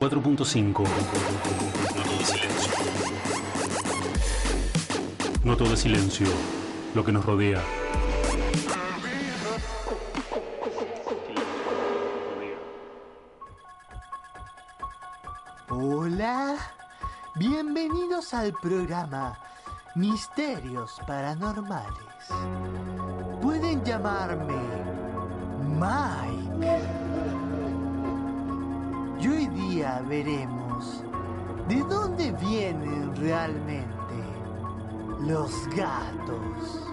4.5 No todo es silencio. Lo que nos rodea. Hola, bienvenidos al programa Misterios Paranormales. Pueden llamarme Mike. Día veremos de dónde vienen realmente los gatos.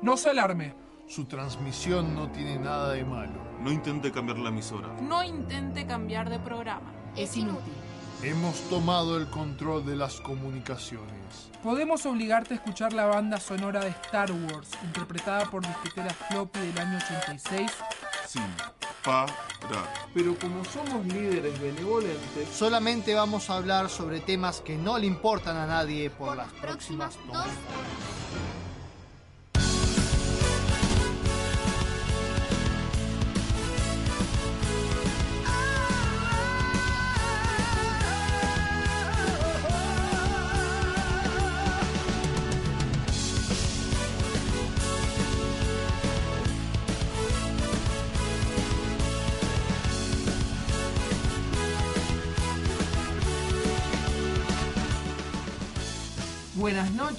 No se alarme. Su transmisión no tiene nada de malo. No intente cambiar la emisora. No intente cambiar de programa. Es inútil. Hemos tomado el control de las comunicaciones. Podemos obligarte a escuchar la banda sonora de Star Wars, interpretada por disquetera Floppy del año 86. Sin parar. Pero como somos líderes benevolentes, Solamente vamos a hablar sobre temas que no le importan a nadie por, las próximas dos horas.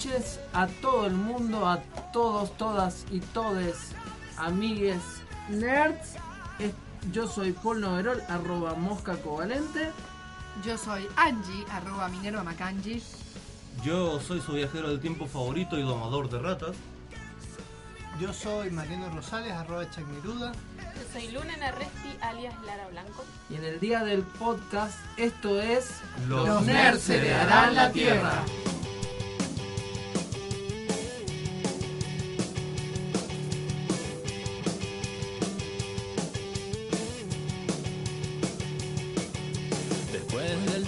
Noches a todo el mundo, a todos, todas y todes, amigues, nerds. Es- Yo soy Paul Noverol, arroba mosca covalente. Yo soy Angie, arroba Minerva Macangi. Yo soy su viajero del tiempo favorito y domador de ratas. Yo soy Mariano Rosales, arroba Chagneruda. Yo soy Luna Narresti, alias Lara Blanco. Y en el día del podcast, esto es Los nerds heredarán la tierra.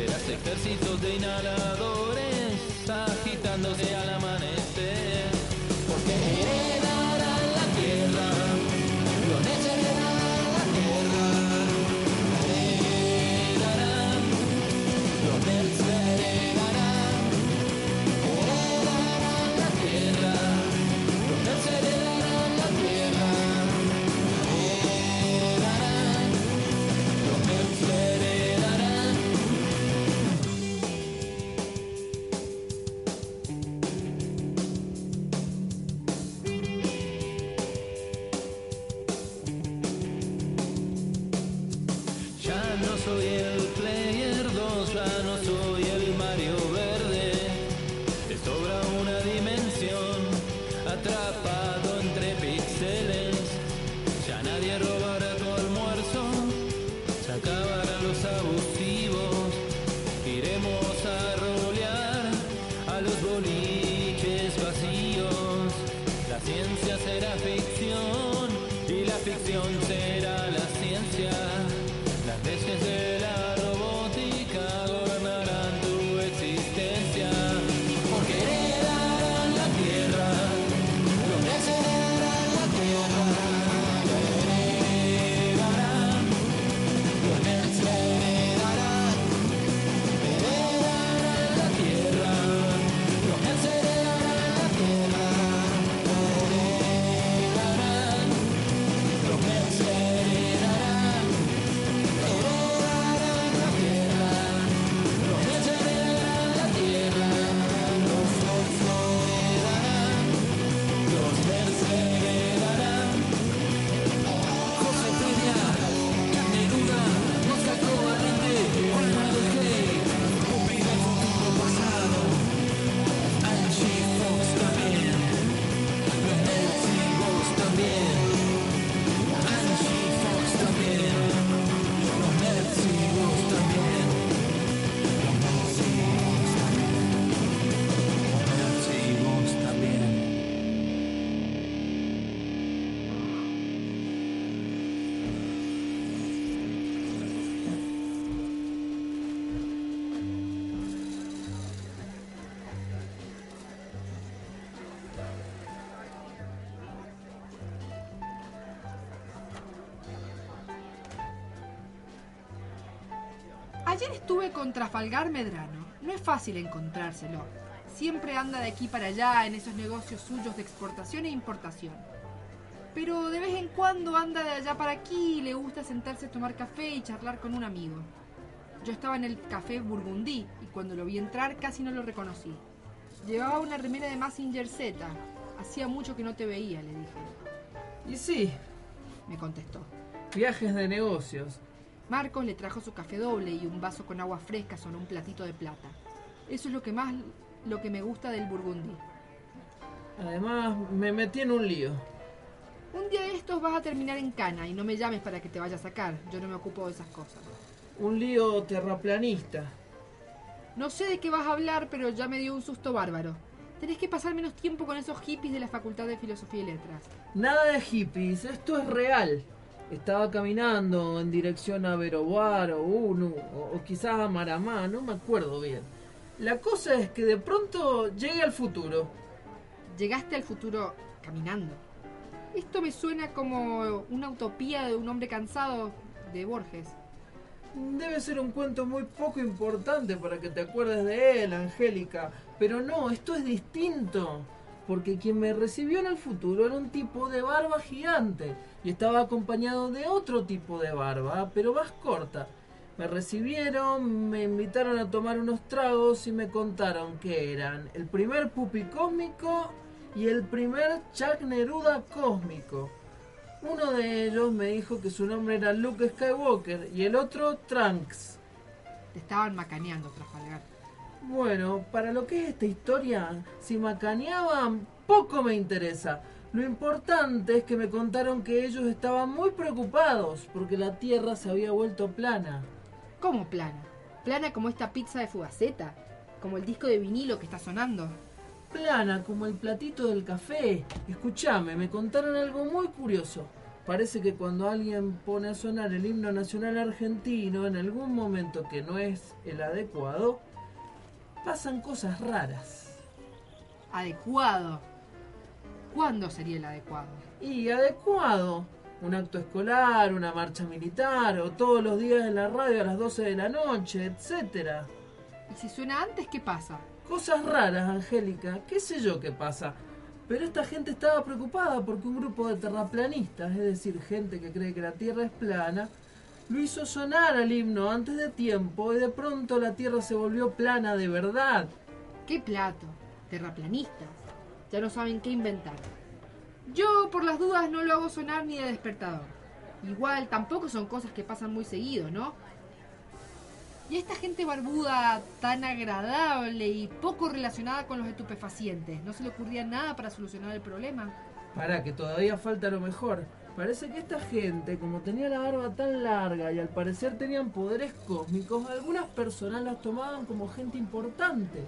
Verás ejércitos de inhaladores agitándose al amanecer. Estuve con Trafalgar Medrano. No es fácil encontrárselo. Siempre anda de aquí para allá en esos negocios suyos de exportación e importación. Pero de vez en cuando anda de allá para aquí y le gusta sentarse a tomar café y charlar con un amigo. Yo estaba en el café Burgundí y cuando lo vi entrar casi no lo reconocí. Llevaba una remera de Massinger Z. Hacía mucho que no te veía, le dije. Y sí, Me contestó. viajes de negocios. Marcos le trajo su café doble y un vaso con agua fresca sobre un platito de plata. Eso es lo que más lo que me gusta del Burgundí. Además, me metí en un lío. Un día de estos vas a terminar en cana y no me llames para que te vaya a sacar. Yo no me ocupo de esas cosas. Un lío terraplanista. No sé de qué vas a hablar, pero ya me dio un susto bárbaro. Tenés que pasar menos tiempo con esos hippies de la Facultad de Filosofía y Letras. Nada de hippies, esto es real. Estaba caminando en dirección a Verobar o Unu, o, o quizás a Maramá, no me acuerdo bien. La cosa es que de pronto llegué al futuro. Llegaste al futuro caminando. Esto me suena como una utopía de un hombre cansado de Borges. Debe ser un cuento muy poco importante para que te acuerdes de él, Angélica. Pero no, esto es distinto. Porque quien me recibió en el futuro era un tipo de barba gigante. Y estaba acompañado de otro tipo de barba, pero más corta. Me recibieron, me invitaron a tomar unos tragos y me contaron que eran el primer pupi cósmico y el primer Chuck Neruda cósmico. Uno de ellos me dijo que su nombre era Luke Skywalker y el otro Trunks. Te estaban macaneando, Trafalgar. Bueno, para lo que es esta historia, si macaneaban, poco me interesa. Lo importante es que me contaron que ellos estaban muy preocupados porque la Tierra se había vuelto plana. ¿Cómo plana? Plana como esta pizza de fugaceta. Como el disco de vinilo que está sonando. Plana como el platito del café. Escúchame, me contaron algo muy curioso. Parece que cuando alguien pone a sonar el himno nacional argentino en algún momento que no es el adecuado, pasan cosas raras. Adecuado. ¿Cuándo sería el adecuado? Y adecuado. Un acto escolar, una marcha militar, o todos los días en la radio a las 12 de la noche, etcétera. ¿Y si suena antes, qué pasa? Cosas raras, Angélica, qué sé yo qué pasa. Pero esta gente estaba preocupada porque un grupo de terraplanistas, es decir, gente que cree que la Tierra es plana, lo hizo sonar al himno antes de tiempo y de pronto la Tierra se volvió plana de verdad. ¿Qué plato? Terraplanistas. Ya no saben qué inventar. Yo, por las dudas, no lo hago sonar ni de despertador. Igual, tampoco son cosas que pasan muy seguido, ¿no? Y esta gente barbuda tan agradable y poco relacionada con los estupefacientes, ¿no se le ocurría nada para solucionar el problema? Para que todavía falta lo mejor. Parece que esta gente, como tenía la barba tan larga y al parecer tenían poderes cósmicos, algunas personas las tomaban como gente importante,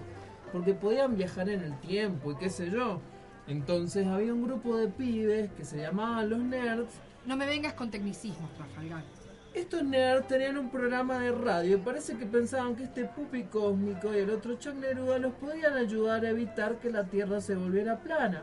porque podían viajar en el tiempo y qué sé yo. Entonces había un grupo de pibes que se llamaban los nerds. No me vengas con tecnicismos, Trafalgar. Estos nerds tenían un programa de radio y parece que pensaban que este pupi cósmico y el otro Chuck Neruda los podían ayudar a evitar que la Tierra se volviera plana.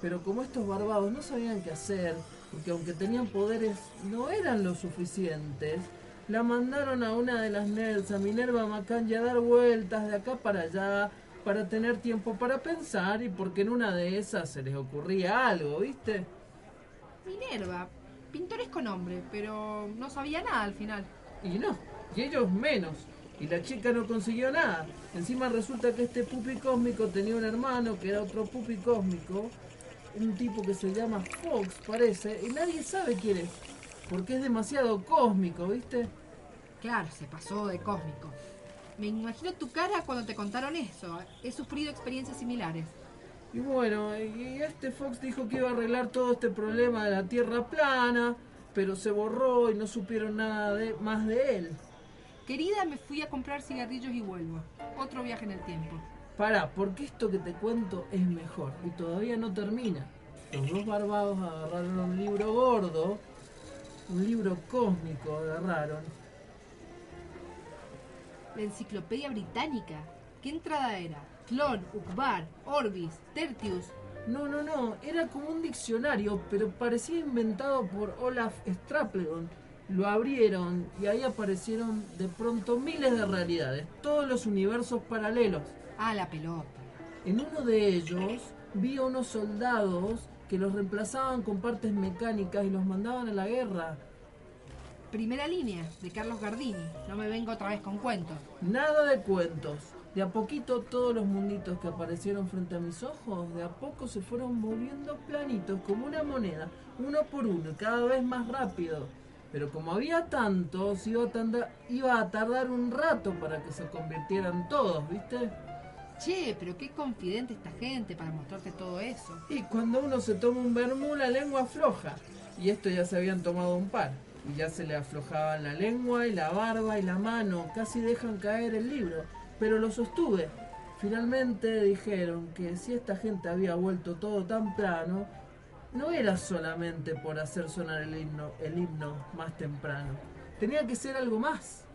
Pero como estos barbados no sabían qué hacer, porque aunque tenían poderes no eran lo suficientes, la mandaron a una de las nerds, a Minerva Macanje, a dar vueltas de acá para allá para tener tiempo para pensar y porque en una de esas se les ocurría algo, ¿viste? Minerva, pintoresco nombre, pero no sabía nada al final. Y no, y ellos menos. Y la chica no consiguió nada. Encima resulta que este pupi cósmico tenía un hermano que era otro pupi cósmico, un tipo que se llama Fox, parece, y nadie sabe quién es, porque es demasiado cósmico, ¿viste? Claro, se pasó de cósmico. Me imagino tu cara cuando te contaron eso. He sufrido experiencias similares. Y bueno, y este Fox dijo que iba a arreglar todo este problema de la Tierra plana, pero se borró y no supieron nada de, más de él. Querida, me fui a comprar cigarrillos y vuelvo. Otro viaje en el tiempo. Pará, porque esto que te cuento es mejor y todavía no termina. Los dos barbados agarraron un libro gordo, un libro cósmico agarraron. La enciclopedia británica. ¿Qué entrada era? Clon, Ukbar, Orbis, Tertius. No, no, no, era como un diccionario, pero parecía inventado por Olaf Stapledon. Lo abrieron y ahí aparecieron de pronto miles de realidades, todos los universos paralelos. Ah, la pelota. En uno de ellos vi a unos soldados que los reemplazaban con partes mecánicas y los mandaban a la guerra. Primera línea, de Carlos Gardini. No me vengo otra vez con cuentos. Nada de cuentos. De a poquito todos los munditos que aparecieron frente a mis ojos, de a poco se fueron volviendo planitos como una moneda, uno por uno, cada vez más rápido. Pero como había tantos, iba a, iba a tardar un rato para que se convirtieran todos, ¿viste? Che, pero qué confidente esta gente para mostrarte todo eso. Y cuando uno se toma un vermú, la lengua afloja. Y esto ya se habían tomado un par. Y ya se le aflojaban la lengua y la barba y la mano. Casi dejan caer el libro. Pero lo sostuve. Finalmente dijeron que si esta gente había vuelto todo tan plano, no era solamente por hacer sonar el himno, el himno más temprano. Tenía que ser algo más.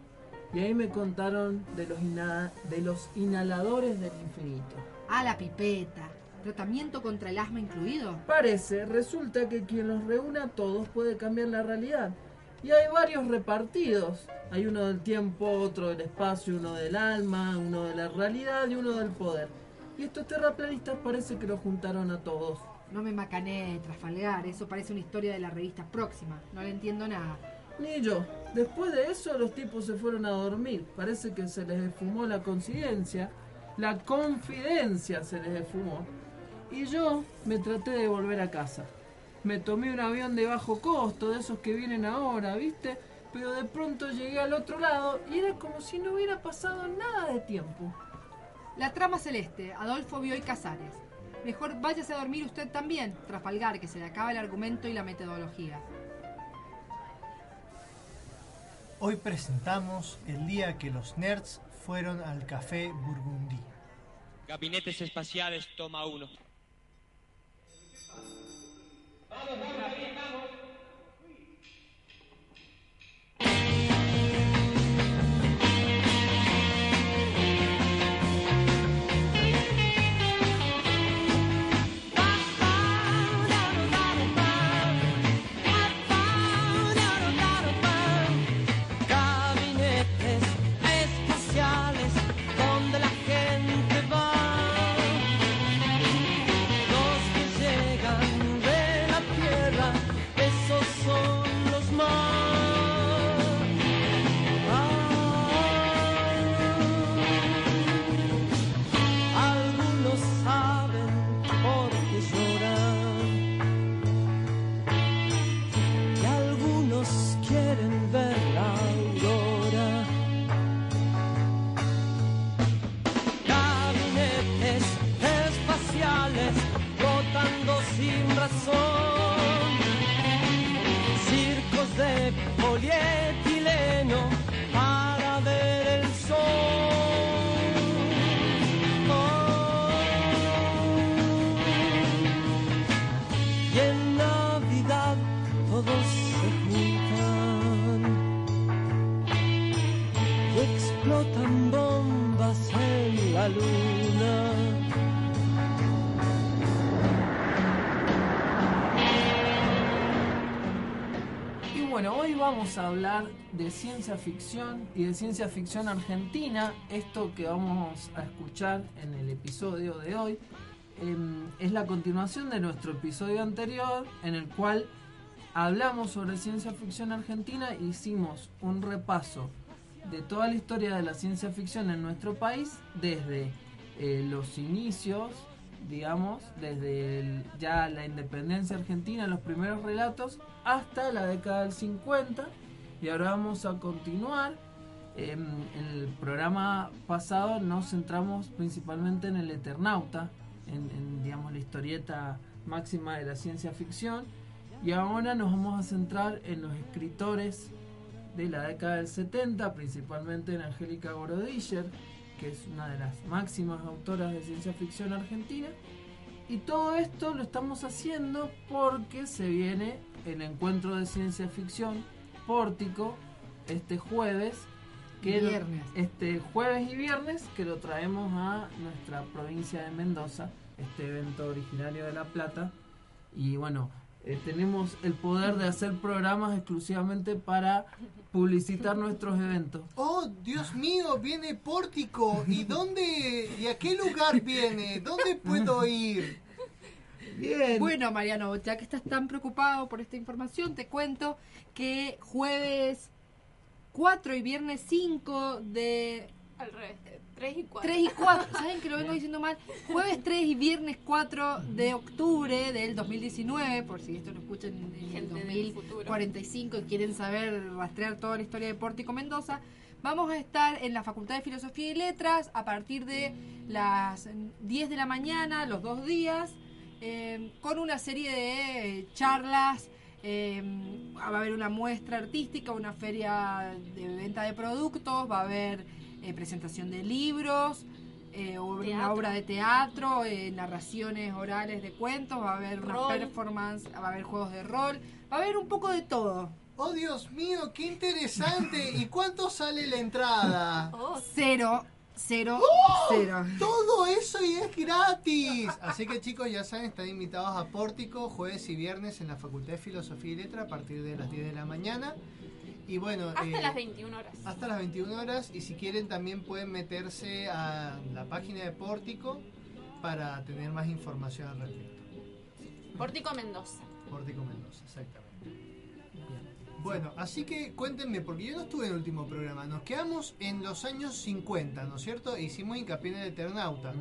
Y ahí me contaron de los, ina- de los inhaladores del infinito. Ah, la pipeta. ¿Tratamiento contra el asma incluido? Parece, resulta que quien los reúne a todos puede cambiar la realidad. Y hay varios repartidos. Hay uno del tiempo, otro del espacio, uno del alma, uno de la realidad y uno del poder. Y estos terraplanistas parece que los juntaron a todos. No me macané, Trafalgar. Eso parece una historia de la revista próxima. No le entiendo nada. Ni yo. Después de eso los tipos se fueron a dormir. Parece que se les esfumó la conciencia. La confidencia se les esfumó. Y yo me traté de volver a casa. Me tomé un avión de bajo costo, de esos que vienen ahora, ¿viste? Pero de pronto llegué al otro lado y era como si no hubiera pasado nada de tiempo. La trama celeste, Adolfo Bioy Casares. Mejor váyase a dormir usted también, Trafalgar, que se le acaba el argumento y la metodología. Hoy presentamos el día que los nerds fueron al café Burgundy. Gabinetes espaciales, toma uno. Gabinetes a hablar de ciencia ficción y de ciencia ficción argentina. Esto que vamos a escuchar en el episodio de hoy em, es la continuación de nuestro episodio anterior en el cual hablamos sobre ciencia ficción argentina e hicimos un repaso de toda la historia de la ciencia ficción en nuestro país desde eh, los inicios, digamos, desde ya la independencia argentina, los primeros relatos, hasta la década del 50. Y ahora vamos a continuar. Em, en el programa pasado nos centramos principalmente en el Eternauta, en, digamos la historieta máxima de la ciencia ficción. Y ahora nos vamos a centrar en los escritores de la década del 70, principalmente en Angélica Gorodischer, que es una de las máximas autoras de ciencia ficción argentina. Y todo esto lo estamos haciendo porque se viene el encuentro de ciencia ficción Pórtico este jueves. Que lo- este jueves y viernes que lo traemos a nuestra provincia de Mendoza, este evento originario de La Plata. Y bueno, eh, tenemos el poder de hacer programas exclusivamente para publicitar nuestros eventos. Oh, Dios mío, viene Pórtico. ¿Y dónde y a qué lugar viene? ¿Dónde puedo ir? Bien. Bueno, Mariano, ya que estás tan preocupado por esta información, te cuento que jueves 4 y viernes 5 de Al revés. 3 y 4. 3 y 4, ¿saben que lo vengo diciendo mal? Jueves 3 y viernes 4 de octubre del 2019, por si esto lo escuchan en el Gente del futuro. 2045 y quieren saber rastrear toda la historia de Pórtico Mendoza, vamos a estar en la Facultad de Filosofía y Letras a partir de las 10 de la mañana, los dos días, eh, con una serie de charlas. eh, va a haber una muestra artística, una feria de venta de productos, va a haber eh, presentación de libros, eh, una Teatro. obra de teatro, eh, narraciones orales de cuentos, va a haber una performance, va a haber juegos de rol, va a haber un poco de todo. Oh, Dios mío, qué interesante. ¿Y cuánto sale la entrada? Oh, Cero, cero, ¡Oh! cero. Todo eso y es gratis. Así que chicos, ya saben, están invitados a Pórtico jueves y viernes en la Facultad de Filosofía y Letra a partir de las 10 de la mañana. Y bueno, hasta eh, las 21 horas. hasta las 21 horas. Y si quieren también pueden meterse a la página de Pórtico para tener más información al respecto. Pórtico Mendoza. Pórtico Mendoza, exactamente. Bueno, así que cuéntenme, porque yo no estuve en el último programa. Nos quedamos en los años 50, ¿no es cierto? E hicimos hincapié en el Eternauta.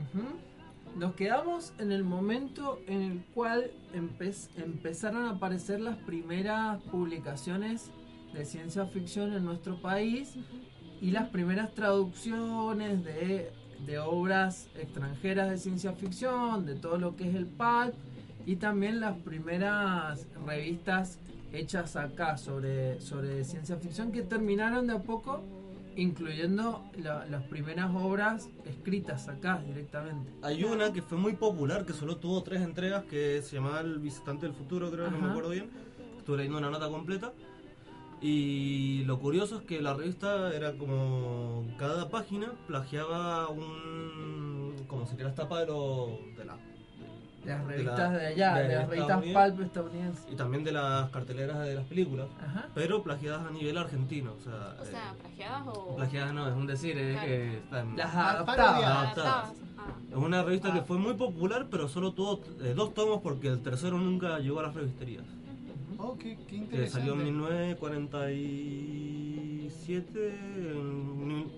Nos quedamos en el momento en el cual empe- empezaron a aparecer las primeras publicaciones de ciencia ficción en nuestro país y las primeras traducciones de, de obras extranjeras de ciencia ficción, de todo lo que es el pulp y también las primeras revistas hechas acá sobre, sobre ciencia ficción que terminaron de a poco incluyendo la- las primeras obras escritas acá directamente. Hay una que fue muy popular, que solo tuvo tres entregas, que se llamaba El Visitante del Futuro, creo, no me Ajá. acuerdo bien. Estuve leyendo una nota completa. Y lo curioso es que la revista era como. Cada página plagiaba un. como si las tapas de, los de la. De las de revistas la- de allá, de, las revistas Unidos, pulp estadounidenses. Y también de las carteleras de las películas. Ajá. Pero plagiadas a nivel argentino. O sea, O sea, eh, plagiadas o. plagiadas no, es un decir, es Claro. que están Las Ah, adaptadas. Ah, Es una revista Ah. que fue muy popular, pero solo tuvo eh, dos tomos porque el tercero nunca llegó a las revisterías. Oh, qué, qué Que interesante. salió en 1947, en mil-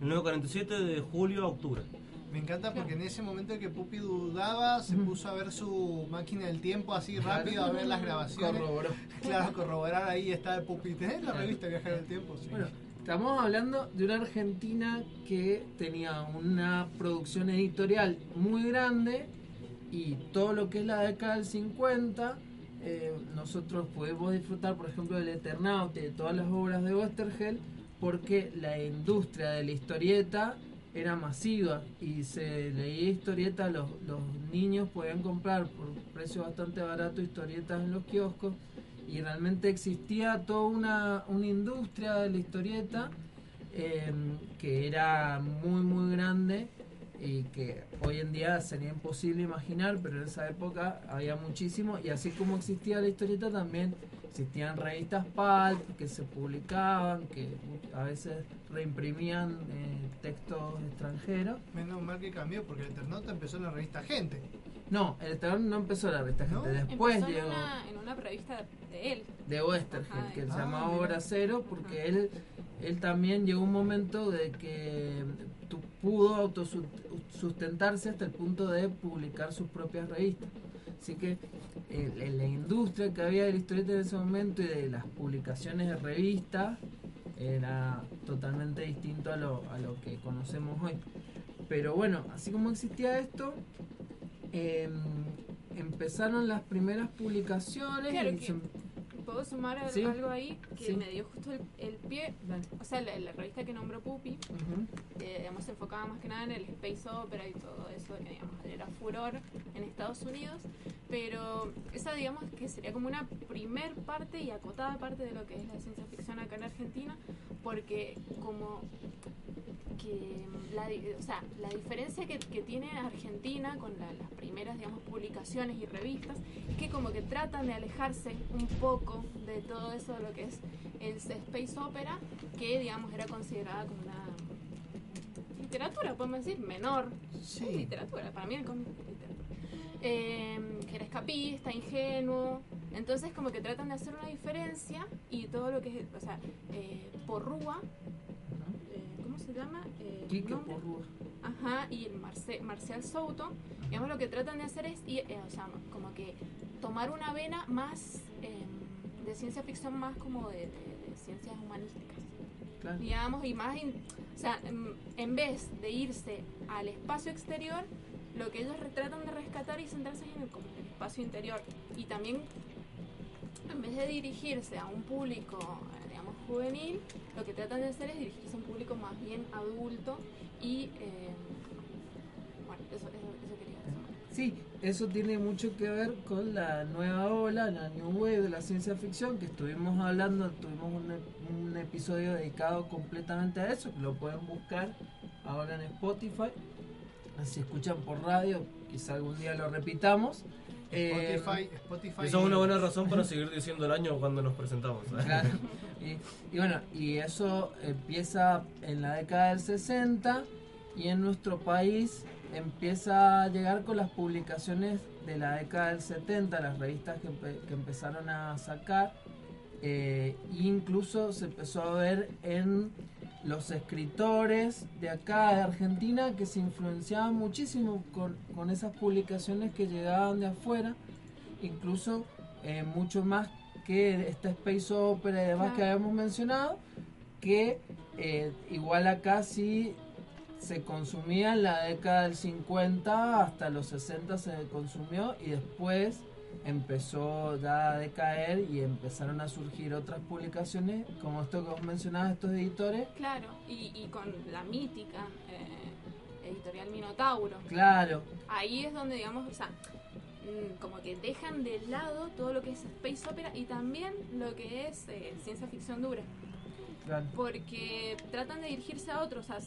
1947 de julio a octubre. Me encanta porque en ese momento que Pupi dudaba, se puso a ver su máquina del tiempo así rápido, a ver las grabaciones. Corroboró. Claro, corroborar ahí está el Pupi. ¿Tenés la revista Viajar del Tiempo? Sí. Bueno, estamos hablando de una Argentina que tenía una producción editorial muy grande y todo lo que es la década del 50, eh, nosotros podemos disfrutar, por ejemplo, del Eternauta y de todas las obras de Westergel, porque la industria de la historieta era masiva y se leía historietas, los, los niños podían comprar por precio bastante barato historietas en los kioscos y realmente existía toda una, una industria de la historieta eh, que era muy muy grande y que hoy en día sería imposible imaginar, pero en esa época había muchísimo y así como existía la historieta también existían revistas pulp que se publicaban, que a veces reimprimían eh, textos extranjeros. Menos mal que cambió porque el Eternauta empezó en la revista Gente. No, el Eternauta no empezó la revista ¿No? gente, después Empezó en llegó una, en una revista de él. de Westergel, que se Ah, llamaba. Obra Cero, porque él, él también llegó un momento de que pudo autosustentarse hasta el punto de publicar sus propias revistas. Así que eh, la industria que había de la historieta en ese momento y de las publicaciones de revistas era totalmente distinto a lo, a lo que conocemos hoy. Pero bueno, así como existía esto, em, empezaron las primeras publicaciones Claro y que- se- ¿Puedo sumar al- Sí. algo ahí que Sí. me dio justo el, el pie? O sea, la, la revista que nombró Pupi, Ujú. eh, digamos, se enfocaba más que nada en el space opera y todo eso, que digamos, era furor en Estados Unidos, pero esa digamos que sería como una primer parte y acotada parte de lo que es la ciencia ficción acá en Argentina, porque como que la, o sea, la diferencia que, que tiene Argentina con la- las primeras digamos publicaciones y revistas es que como que tratan de alejarse un poco de todo eso lo que es el space opera que digamos era considerada como una literatura podemos decir menor Sí. Es literatura para mí el cómic es literatura Eh, que era escapista ingenuo entonces como que tratan de hacer una diferencia y todo lo que es o sea eh, Porrúa eh, ¿cómo se llama? Eh. Porrúa. Ajá, y el Marce- Marcial Souto, digamos lo que tratan de hacer es, y, eh, o sea, como que tomar una vena más eh, de ciencia ficción, más como de, de- de ciencias humanísticas, Claro. digamos, y más, in- o sea, en, en vez de irse al espacio exterior, lo que ellos tratan de rescatar y centrarse en el, como el espacio interior, y también en vez de dirigirse a un público, eh, digamos, juvenil, lo que tratan de hacer es dirigirse a un público más bien adulto y, eh, bueno, eso, eso. Sí, eso tiene mucho que ver con la nueva ola, la New Wave de la ciencia ficción, que estuvimos hablando, tuvimos un, ep- un episodio dedicado completamente a eso, que lo pueden buscar ahora en Spotify. Si escuchan por radio, quizá algún día lo repitamos. Eh, Spotify, Spotify. Eso es una buena razón para seguir diciendo el año cuando nos presentamos. Claro. Y, y bueno, y eso empieza en la década del 60 y en nuestro país empieza a llegar con las publicaciones de la década del 70, las revistas que, empe- que empezaron a sacar. eh, e incluso se empezó a ver en los escritores de acá de Argentina que se influenciaban muchísimo con, con esas publicaciones que llegaban de afuera, incluso eh, mucho más que esta space opera y demás que habíamos mencionado, que eh, igual acá sí se consumía en la década del 50 hasta los 60 se consumió y después empezó ya a decaer y empezaron a surgir otras publicaciones como esto que vos mencionabas, estos editores. Claro, y, y con la mítica eh, editorial Minotauro. Claro, Ahí es donde, digamos, o sea, mm, como que dejan de lado todo lo que es space opera y también lo que es eh, ciencia ficción dura. claro. porque tratan de dirigirse a otros, o sea,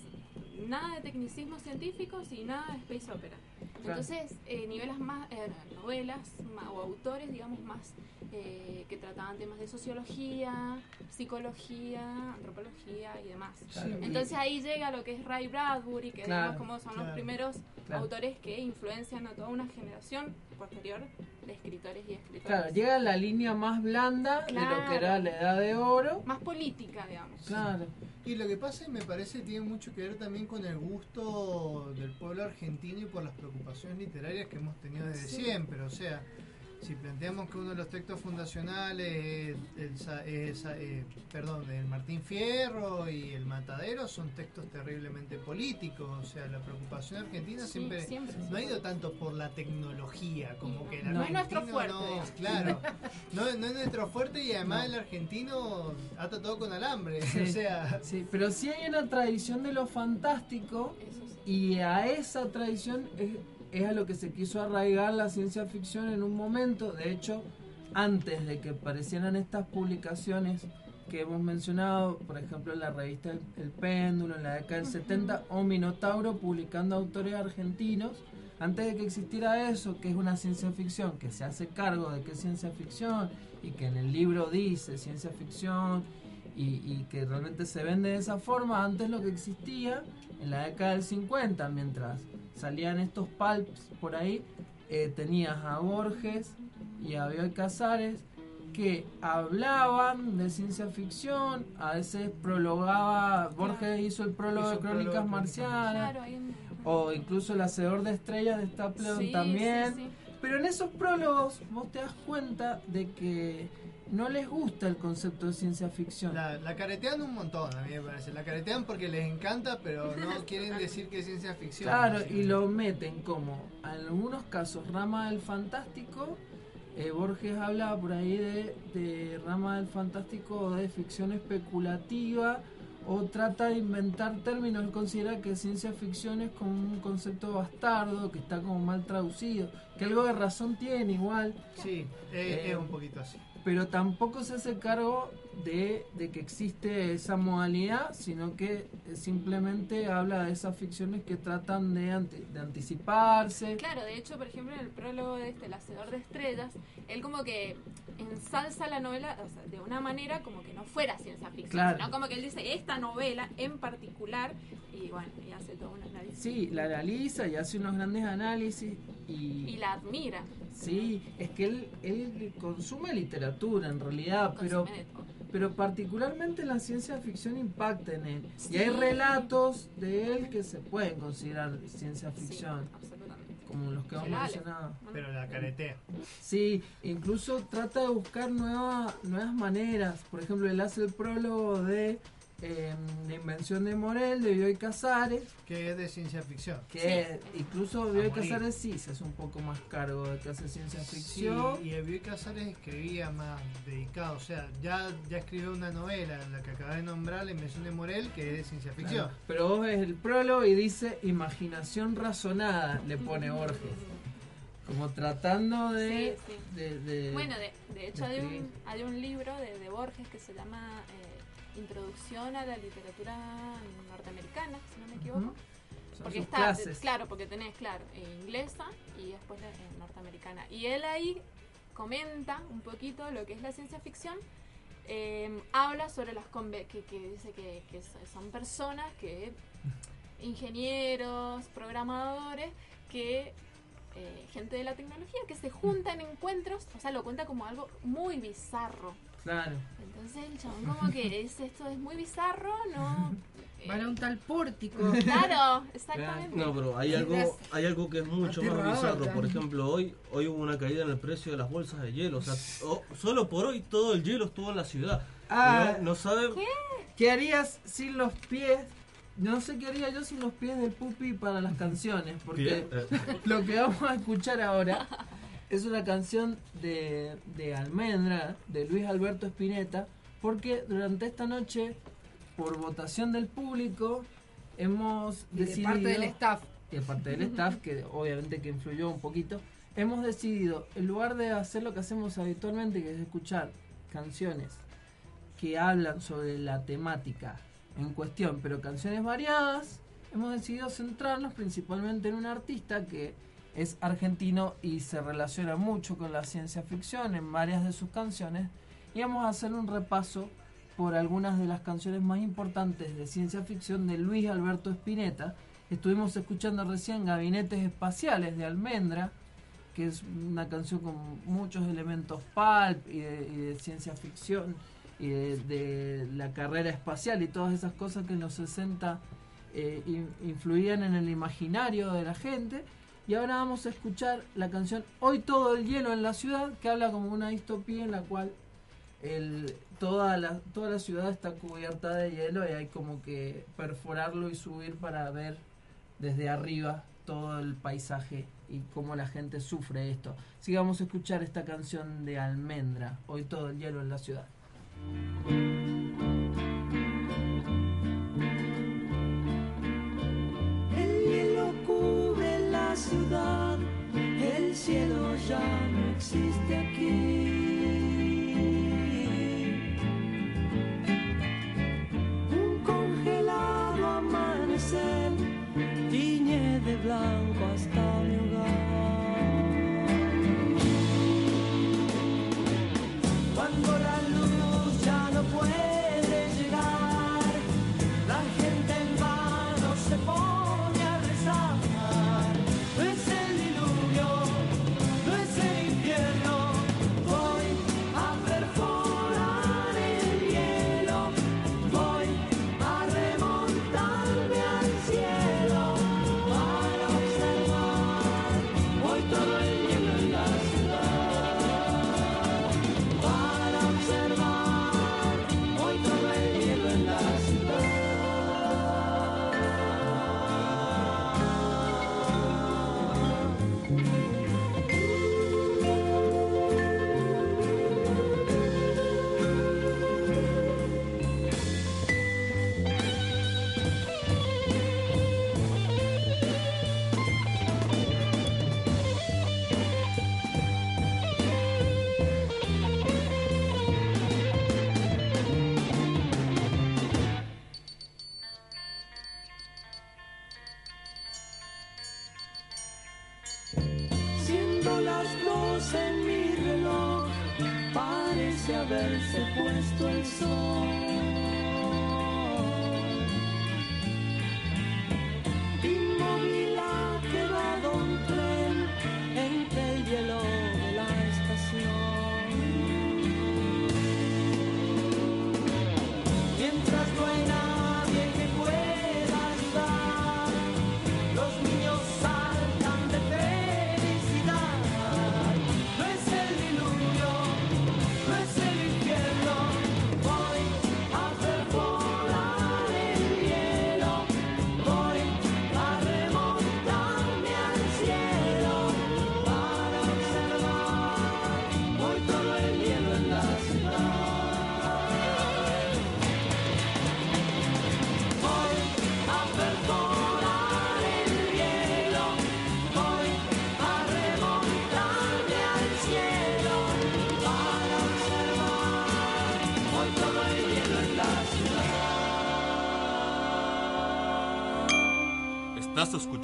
nada de tecnicismos científicos y nada de space opera. Claro. Entonces, eh, nivelas más, eh, novelas ma- o autores, digamos, más eh, que trataban temas de sociología, psicología, antropología y demás. Claro. Entonces ahí llega lo que es Ray Bradbury, que Claro, digamos como son claro. los primeros Claro. autores que influencian a toda una generación posterior de escritores y escritoras. Claro, llega la línea más blanda de lo que era la edad de oro. Más política, digamos. Claro. Y lo que pasa, y me parece, tiene mucho que ver también con el gusto del pueblo argentino y por las preocupaciones literarias que hemos tenido desde Sí. siempre. O sea, si planteamos que uno de los textos fundacionales es el, Sa- es, eh, perdón, el Martín Fierro y el Matadero son textos terriblemente políticos. O sea, la preocupación argentina Sí, siempre, siempre. no ha ido tanto por la tecnología, como que el No es nuestro argentino fuerte, no- claro, no, no es nuestro fuerte y además el argentino ata todo con alambre. Sí, O sea, sí, pero sí hay una tradición de lo fantástico Eso. Y a esa tradición es, es a lo que se quiso arraigar la ciencia ficción en un momento. De hecho, antes de que aparecieran estas publicaciones que hemos mencionado, por ejemplo, en la revista El, El Péndulo en la década del 70 o Minotauro publicando autores argentinos, antes de que existiera eso, que es una ciencia ficción, que se hace cargo de que es ciencia ficción y que en el libro dice ciencia ficción y, y que realmente se vende de esa forma, antes lo que existía en la década del 50, mientras salían estos pulps por ahí, eh, tenías a Borges y a Bioy Casares que hablaban de ciencia ficción, a veces prologaba, Borges hizo el prólogo Hizo de prólogo Crónicas Marcianas, Claro, ahí en- o incluso el Hacedor de Estrellas de Stapleton Sí, también. sí, sí. Pero en esos prólogos vos te das cuenta de que no les gusta el concepto de ciencia ficción. La, la caretean un montón, a mí me parece. La caretean porque les encanta, pero no quieren decir que es ciencia ficción. Claro, y lo meten como, en algunos casos, rama del fantástico. Eh, Borges habla por ahí de, de rama del fantástico o de ficción especulativa o trata de inventar términos. Él considera que ciencia ficción es como un concepto bastardo, que está como mal traducido, que algo de razón tiene igual. Sí, eh, Eh, es un poquito así. Pero tampoco se hace cargo de, de que existe esa modalidad, sino que simplemente habla de esas ficciones que tratan de, anti- de anticiparse. Claro, de hecho, por ejemplo, en el prólogo de este, El Hacedor de Estrellas, él como que ensalza la novela o sea, de una manera como que no fuera ciencia ficción, Claro. sino como que él dice esta novela en particular y bueno, y hace todo un análisis. Sí, la analiza y hace unos grandes análisis y... Y la admira. Sí, es que él, él consume literatura en realidad, pero, Consume. Pero particularmente la ciencia ficción impacta en él. Y Sí. hay relatos de él que se pueden considerar ciencia ficción, absolutamente. como los que hemos mencionado. Pero la caretea. Sí, incluso trata de buscar nueva- nuevas maneras. Por ejemplo, él hace el prólogo de eh, La invención de Morel, de Bioy Casares, Que es de ciencia ficción. que incluso Bioy. Casares sí se hace un poco más cargo de que hace ciencia ficción. Sí, y Evoy Casares escribía más dedicado, o sea, ya, ya escribió una novela, la que acabas de nombrar, La Invención de Morel, que es de ciencia ficción. Claro, Pero vos ves el prólogo y dice imaginación razonada, le pone Borges. Como tratando de... Sí, sí. de- de- Bueno, de, de hecho de hay un, hay un libro de, de Borges que se llama eh, Introducción a la literatura norteamericana, si no me equivoco. Porque está, clases. claro, porque tenés, claro, eh, inglesa y después la- eh, norteamericana. Y él ahí comenta un poquito lo que es la ciencia ficción. eh, habla sobre las que, que dice que, que so- son personas que ingenieros, programadores, que eh, gente de la tecnología que se juntan en encuentros, o sea, lo cuenta como algo muy bizarro. Claro. Entonces el chabón como que dice esto es muy bizarro, no. Van a un tal pórtico. Claro, exactamente. No, pero hay algo, hay algo que es mucho más bizarro. Por ejemplo, hoy, hoy hubo una caída en el precio de las bolsas de hielo. O sea, o- solo por hoy todo el hielo estuvo en la ciudad. Ah. no, no saben. ¿Qué harías sin los pies? No sé qué haría yo sin los pies del pupi para las canciones, porque eh. lo que vamos a escuchar ahora es una canción de, de Almendra, de Luis Alberto Spinetta, porque durante esta noche, por votación del público, hemos Y de decidido... parte del staff. Y de parte del staff, que obviamente que influyó un poquito, hemos decidido, en lugar de hacer lo que hacemos habitualmente, que es escuchar canciones que hablan sobre la temática en cuestión, pero canciones variadas, hemos decidido centrarnos principalmente en un artista que es argentino y se relaciona mucho con la ciencia ficción en varias de sus canciones y vamos a hacer un repaso por algunas de las canciones más importantes de ciencia ficción de Luis Alberto Spinetta. Estuvimos escuchando recién Gabinetes Espaciales de Almendra, que es una canción con muchos elementos pulp y de, y de ciencia ficción y de, la carrera espacial y todas esas cosas que en los 60 eh, in- influían en el imaginario de la gente. Y ahora vamos a escuchar la canción Hoy todo el hielo en la ciudad, que habla como una distopía en la cual toda, la, toda la ciudad está cubierta de hielo y hay como que perforarlo y subir para ver desde arriba todo el paisaje y cómo la gente sufre esto. Así que vamos a escuchar esta canción de Almendra, Hoy todo el hielo en la ciudad. Ciudad, el cielo ya no existe aquí.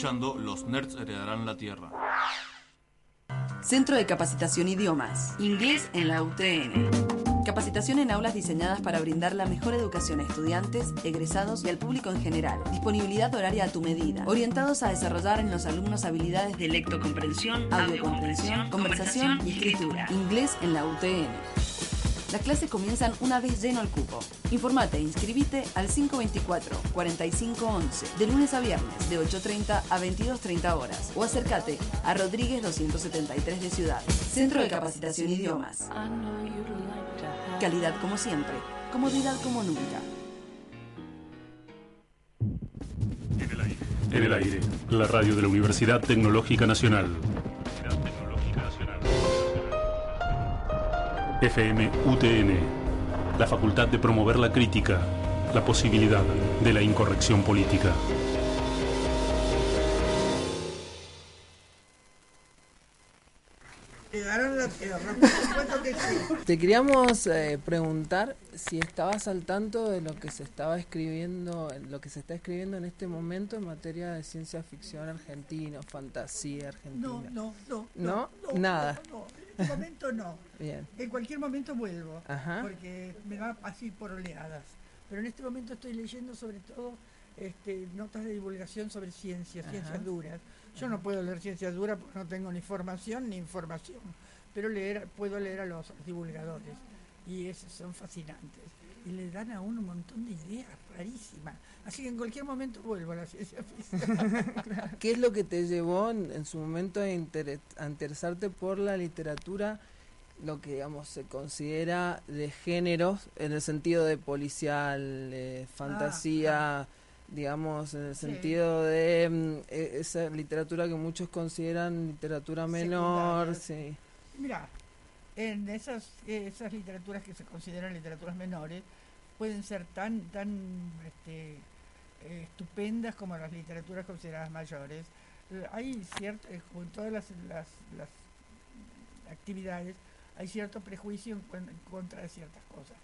Escuchando Los Nerds Heredarán la Tierra. Centro de Capacitación Idiomas. Inglés en la UTN. Capacitación en aulas diseñadas para brindar la mejor educación a estudiantes, egresados y al público en general. Disponibilidad horaria a tu medida. Orientados a desarrollar en los alumnos habilidades de lectocomprensión, audiocomprensión, conversación y escritura. Inglés en la UTN. Las clases comienzan una vez lleno el cupo. Informate e inscribite al 524-4511 de lunes a viernes de 8.30 a 22.30 horas o acércate a Rodríguez 273 de Ciudad. Centro de Capacitación Idiomas. Calidad como siempre, comodidad como nunca. En el aire, la radio de la Universidad Tecnológica Nacional. FM UTN, la facultad de promover la crítica, la posibilidad de la incorrección política. Llegaron la tierra, por supuesto que sí. Te queríamos eh, preguntar si estabas al tanto de lo que se estaba escribiendo, lo que se está escribiendo en este momento en materia de ciencia ficción argentina, fantasía argentina. No, no, no. ¿No? Nada. No, este momento no. Bien. En cualquier momento vuelvo, Ajá. porque me va así por oleadas. Pero en este momento estoy leyendo sobre todo este, notas de divulgación sobre ciencias, Ajá. ciencias duras. Yo no puedo leer ciencias duras porque no tengo ni formación ni información, pero leer puedo leer a los divulgadores y esos son fascinantes y le dan a uno un montón de ideas rarísimas. Así que en cualquier momento vuelvo a la ciencia ficción. ¿Qué es lo que te llevó en, en su momento a, intere- a interesarte por la literatura, lo que digamos se considera de géneros, en el sentido de policial, eh, fantasía, digamos, en el Sí. sentido de mm, e- esa literatura que muchos consideran literatura menor? Secundaria. Sí. Mira, en esas, esas literaturas que se consideran literaturas menores pueden ser tan, tan este, estupendas como las literaturas consideradas mayores. Eh, Hay cierto, eh, como en todas las, las, actividades, hay cierto prejuicio en, contra de ciertas cosas.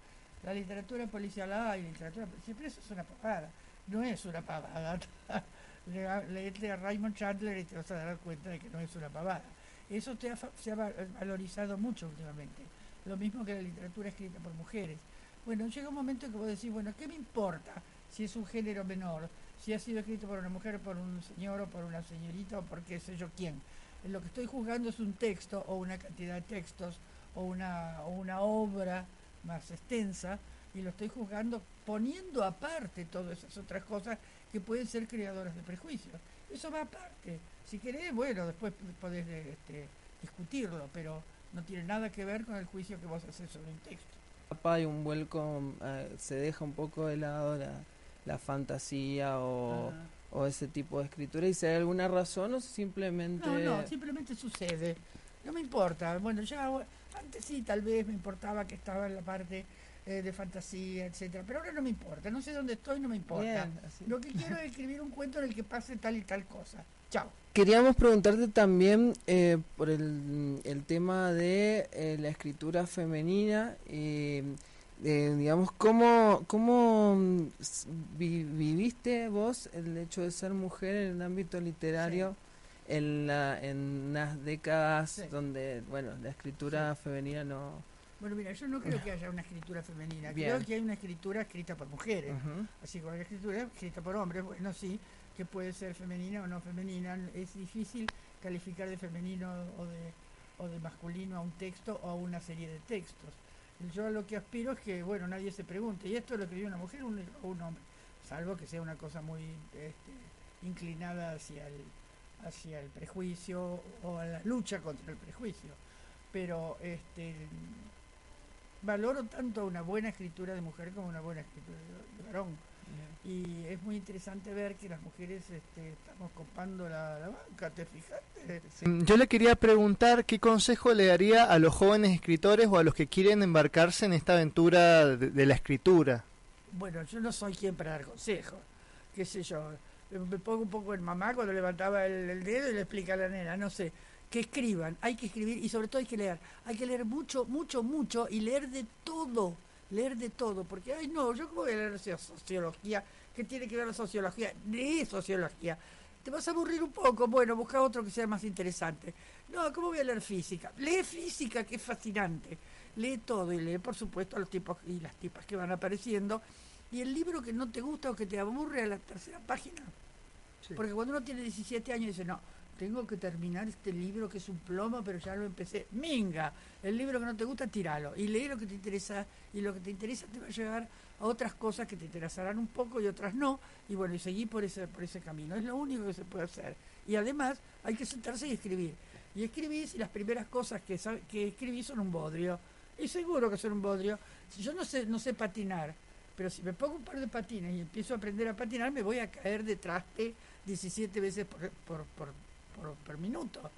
La literatura policial y literatura siempre eso es una pavada, no es una pavada. Le- Léete a Raymond Chandler y te vas a dar cuenta de que no es una pavada. Eso se ha va- valorizado mucho últimamente. Lo mismo que la literatura escrita por mujeres. Bueno, llega un momento en que vos decís, bueno, ¿qué me importa si es un género menor? Si ha sido escrito por una mujer, por un señor o por una señorita o por qué sé yo quién. Lo que estoy juzgando es un texto o una cantidad de textos o una, o una obra más extensa y lo estoy juzgando poniendo aparte todas esas otras cosas que pueden ser creadoras de prejuicios. Eso va aparte. Si querés, bueno, después podés este, discutirlo, pero no tiene nada que ver con el juicio que vos haces sobre un texto. Hay un vuelco, eh, se deja un poco de lado la, la fantasía o, o ese tipo de escritura y si hay alguna razón o simplemente... No, no, simplemente sucede. No me importa. Bueno, ya antes sí, tal vez me importaba que estaba en la parte eh, de fantasía, etcétera, pero ahora no me importa. No sé dónde estoy, no me importa. Bien. Lo que quiero es escribir un cuento en el que pase tal y tal cosa. Chao. Queríamos preguntarte también eh, por el, el tema de eh, la escritura femenina, eh, digamos, ¿cómo, cómo mm, vi- viviste vos el hecho de ser mujer en el ámbito literario en, la, en unas décadas Sí. donde, bueno, la escritura femenina no, Bueno, mira, yo no creo que haya una escritura femenina. Bien. Creo que hay una escritura escrita por mujeres. Así como hay escritura escrita por hombres, bueno, sí, que puede ser femenina o no femenina. Es difícil calificar de femenino o de, o de masculino a un texto o a una serie de textos. Yo a lo que aspiro es que, bueno, nadie se pregunte, ¿y esto lo escribió una mujer o un, o un hombre? Salvo que sea una cosa muy este, inclinada hacia el, hacia el prejuicio o a la lucha contra el prejuicio. Pero este valoro tanto una buena escritura de mujer como una buena escritura de, de varón. Y es muy interesante ver que las mujeres este, estamos copando la, la banca, ¿te fijaste? Mm, Yo le quería preguntar qué consejo le daría a los jóvenes escritores o a los que quieren embarcarse en esta aventura de, de la escritura. Bueno, yo no soy quien para dar consejos, qué sé yo. Me pongo un poco en mamá cuando levantaba el, el dedo y le explica a la nena, no sé. Que escriban, hay que escribir y sobre todo hay que leer. Hay que leer mucho, mucho, mucho y leer de todo. Leer de todo, porque, ay no, yo cómo voy a leer socio- sociología, ¿qué tiene que ver la sociología? Lee sociología. ¿Te vas a aburrir un poco? Bueno, busca otro que sea más interesante. No, ¿cómo voy a leer física? Lee física, que es fascinante. Lee todo y lee, por supuesto, a los tipos y las tipas que van apareciendo. Y el libro que no te gusta o que te aburre a la tercera página. Porque cuando uno tiene 17 años dice, no, tengo que terminar este libro que es un plomo, pero ya lo empecé. Minga, el libro que no te gusta, tíralo. Y lee lo que te interesa, y lo que te interesa te va a llevar a otras cosas que te interesarán un poco y otras no. Y bueno, y seguir por ese, por ese camino. Es lo único que se puede hacer. Y además hay que sentarse y escribir. Y escribís y las primeras cosas que, que escribís son un bodrio. Y seguro que son un bodrio. Si yo no sé, no sé patinar, pero si me pongo un par de patines y empiezo a aprender a patinar, me voy a caer de traste 17 veces por, por, por, por- por minuto.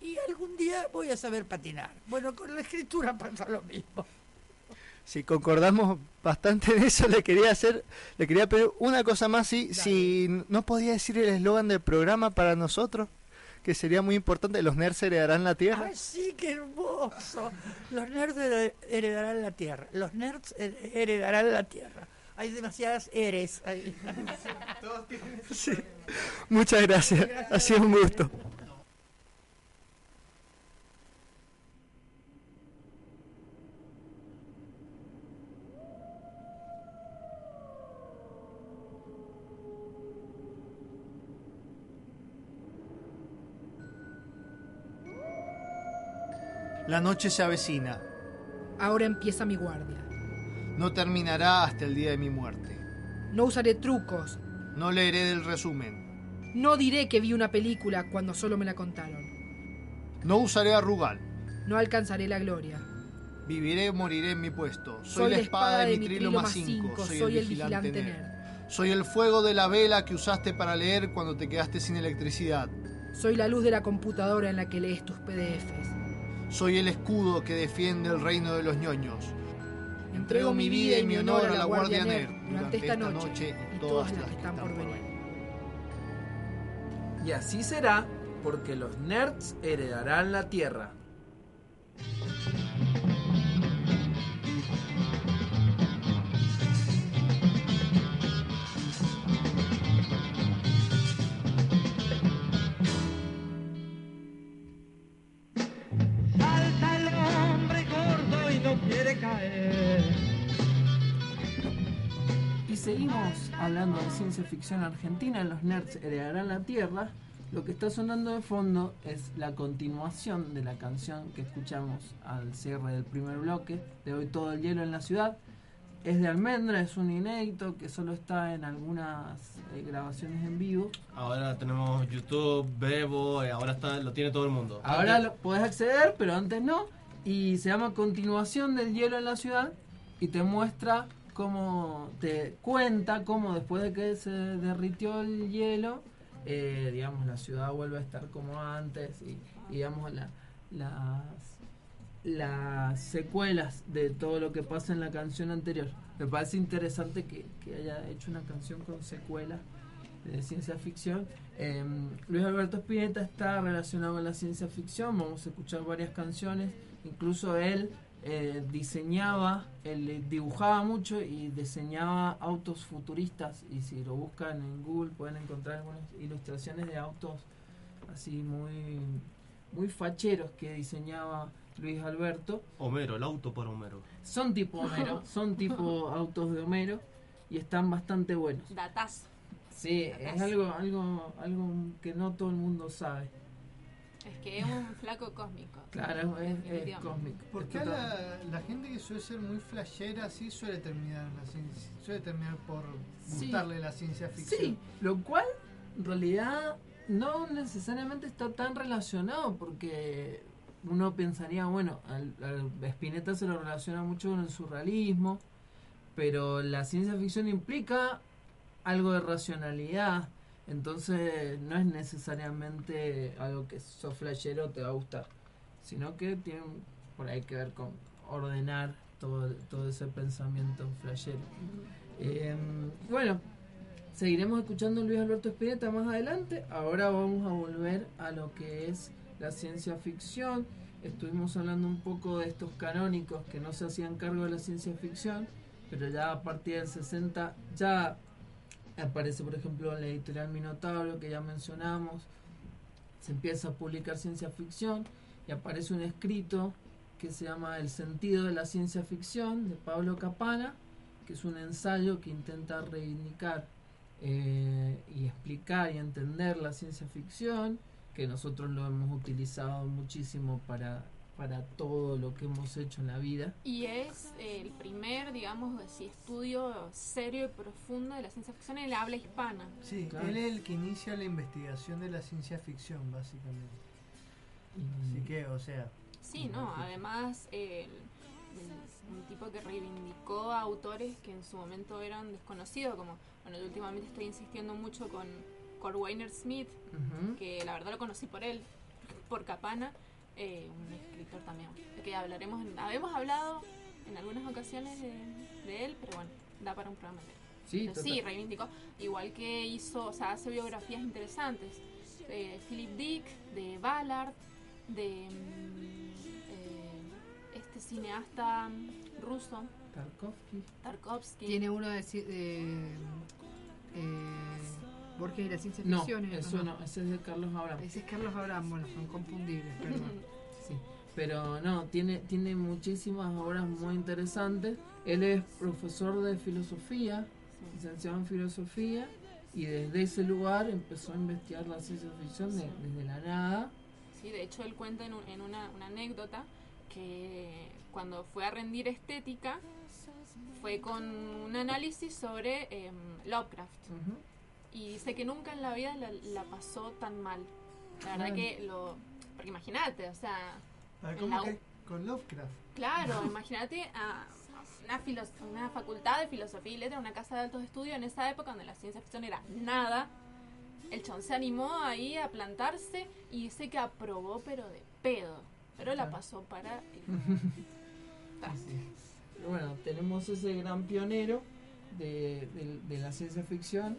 Y algún día voy a saber patinar. Bueno, con la escritura pasa lo mismo. Si concordamos bastante en eso, le quería hacer, le quería pedir una cosa más, si, si no podía decir el eslogan del programa para nosotros, que sería muy importante, los nerds heredarán la tierra. ¡Ay, sí, qué hermoso! Los nerds hered- heredarán la tierra. Los nerds her- heredarán la tierra. Hay demasiadas eres ahí. Sí. Muchas gracias, ha sido un gusto. La noche se avecina. Ahora empieza mi guardia. No terminará hasta el día de mi muerte. No usaré trucos. No leeré del resumen. No diré que vi una película cuando solo me la contaron. No usaré a Rugal. No alcanzaré la gloria. Viviré o moriré en mi puesto. Soy, la espada de Mitrilo más 5. cinco, Soy, el vigilante, nerd. Soy el fuego de la vela que usaste para leer cuando te quedaste sin electricidad. Soy la luz de la computadora en la que lees tus PDFs. Soy el escudo que defiende el reino de los ñoños. Entrego mi vida y mi honor a la Guardia Nerd durante esta noche y todas las que están por venir. Y así será porque los nerds heredarán la tierra. Salta el hombre gordo y no quiere caer. Seguimos hablando de ciencia ficción argentina, los nerds heredarán la tierra. Lo que está sonando de fondo es la continuación de la canción que escuchamos al cierre del primer bloque, de hoy todo el hielo en la ciudad. Es de Almendra, es un inédito que solo está en algunas eh, grabaciones en vivo. Ahora tenemos YouTube, Bebo, eh, ahora está, lo tiene todo el mundo. Ahora lo podés acceder, pero antes no. Y se llama Continuación del hielo en la ciudad y te muestra cómo, te cuenta cómo después de que se derritió el hielo, eh, digamos, la ciudad vuelve a estar como antes y, y, digamos, la- las, las secuelas de todo lo que pasa en la canción anterior. Me parece interesante que, que haya hecho una canción con secuelas de ciencia ficción. Eh, Luis Alberto Spinetta está relacionado con la ciencia ficción, vamos a escuchar varias canciones, incluso él eh, diseñaba, él eh, dibujaba mucho y diseñaba autos futuristas y si lo buscan en Google pueden encontrar algunas ilustraciones de autos así muy muy facheros que diseñaba Luis Alberto. Homero, el auto para Homero. Son tipo Homero, son tipo autos de Homero y están bastante buenos. Datazo. Sí, es algo, algo, algo que no todo el mundo sabe. Es que es un flaco cósmico. Claro, es, cósmico. ¿Por Es qué total- la, la gente que suele ser muy flashera así suele terminar en la ciencia, suele terminar por Sí. gustarle la ciencia ficción? Sí, lo cual en realidad no necesariamente está tan relacionado porque uno pensaría, bueno, al, al Spinetta se lo relaciona mucho con el surrealismo, pero la ciencia ficción implica algo de racionalidad, entonces no es necesariamente algo que sos flashero te va a gustar, sino que tiene por ahí que ver con ordenar todo, todo ese pensamiento flashero. Eh, bueno, seguiremos escuchando a Luis Alberto Spinetta más adelante. Ahora vamos a volver a lo que es la ciencia ficción. Estuvimos hablando un poco de estos canónicos que no se hacían cargo de la ciencia ficción, pero ya a partir del 60 ya aparece, por ejemplo, la editorial Minotauro que ya mencionamos. Se empieza a publicar ciencia ficción y aparece un escrito que se llama El sentido de la ciencia ficción de Pablo Capana, que es un ensayo que intenta reivindicar eh, y explicar y entender la ciencia ficción, que nosotros lo hemos utilizado muchísimo para, para todo lo que hemos hecho en la vida. Y es eh, el primer, digamos, así, estudio serio y profundo de la ciencia ficción en el habla hispana. Sí, Claro. él es el que inicia la investigación de la ciencia ficción, básicamente. Así que, o sea... Sí, ¿no? Además, el- el- un tipo que reivindicó a autores que en su momento eran desconocidos, como, bueno, yo últimamente estoy insistiendo mucho con Corwainer Smith, Ujú. que la verdad lo conocí por él, por Capana, eh, un escritor también, que hablaremos, en- habemos hablado en algunas ocasiones de, de él, pero bueno, da para un programa entero. Sí, Pero sí, reivindicó, igual que hizo, o sea, hace biografías interesantes, de Philip Dick, de Ballard, de mm, eh, este cineasta ruso, Tarkovsky. Tarkovsky. Tiene uno de, de eh, Borges y la ciencia No, ficción. ¿eh? eso no, ese es de Carlos Abraham. Ese es Carlos Abraham, bueno, son confundibles, perdón. Sí, pero no, tiene, tiene muchísimas obras muy interesantes. Él es profesor de filosofía, licenciado en filosofía, y desde ese lugar empezó a investigar la ciencia ficción de- desde la nada. Sí, de hecho él cuenta en, un- en una, una anécdota que cuando fue a rendir estética fue con un análisis sobre em, Lovecraft. Y dice que nunca en la vida la, la pasó tan mal. La verdad que lo... Porque imagínate, o sea... A ver, en ¿cómo la que? Con Lovecraft. Claro, imagínate a una, filos- una facultad de filosofía y letras, una casa de altos estudios en esa época donde la ciencia ficción era nada. El chon se animó ahí a plantarse y dice que aprobó, pero de pedo. Pero la Claro. pasó para el bueno, tenemos ese gran pionero de, de- de la ciencia ficción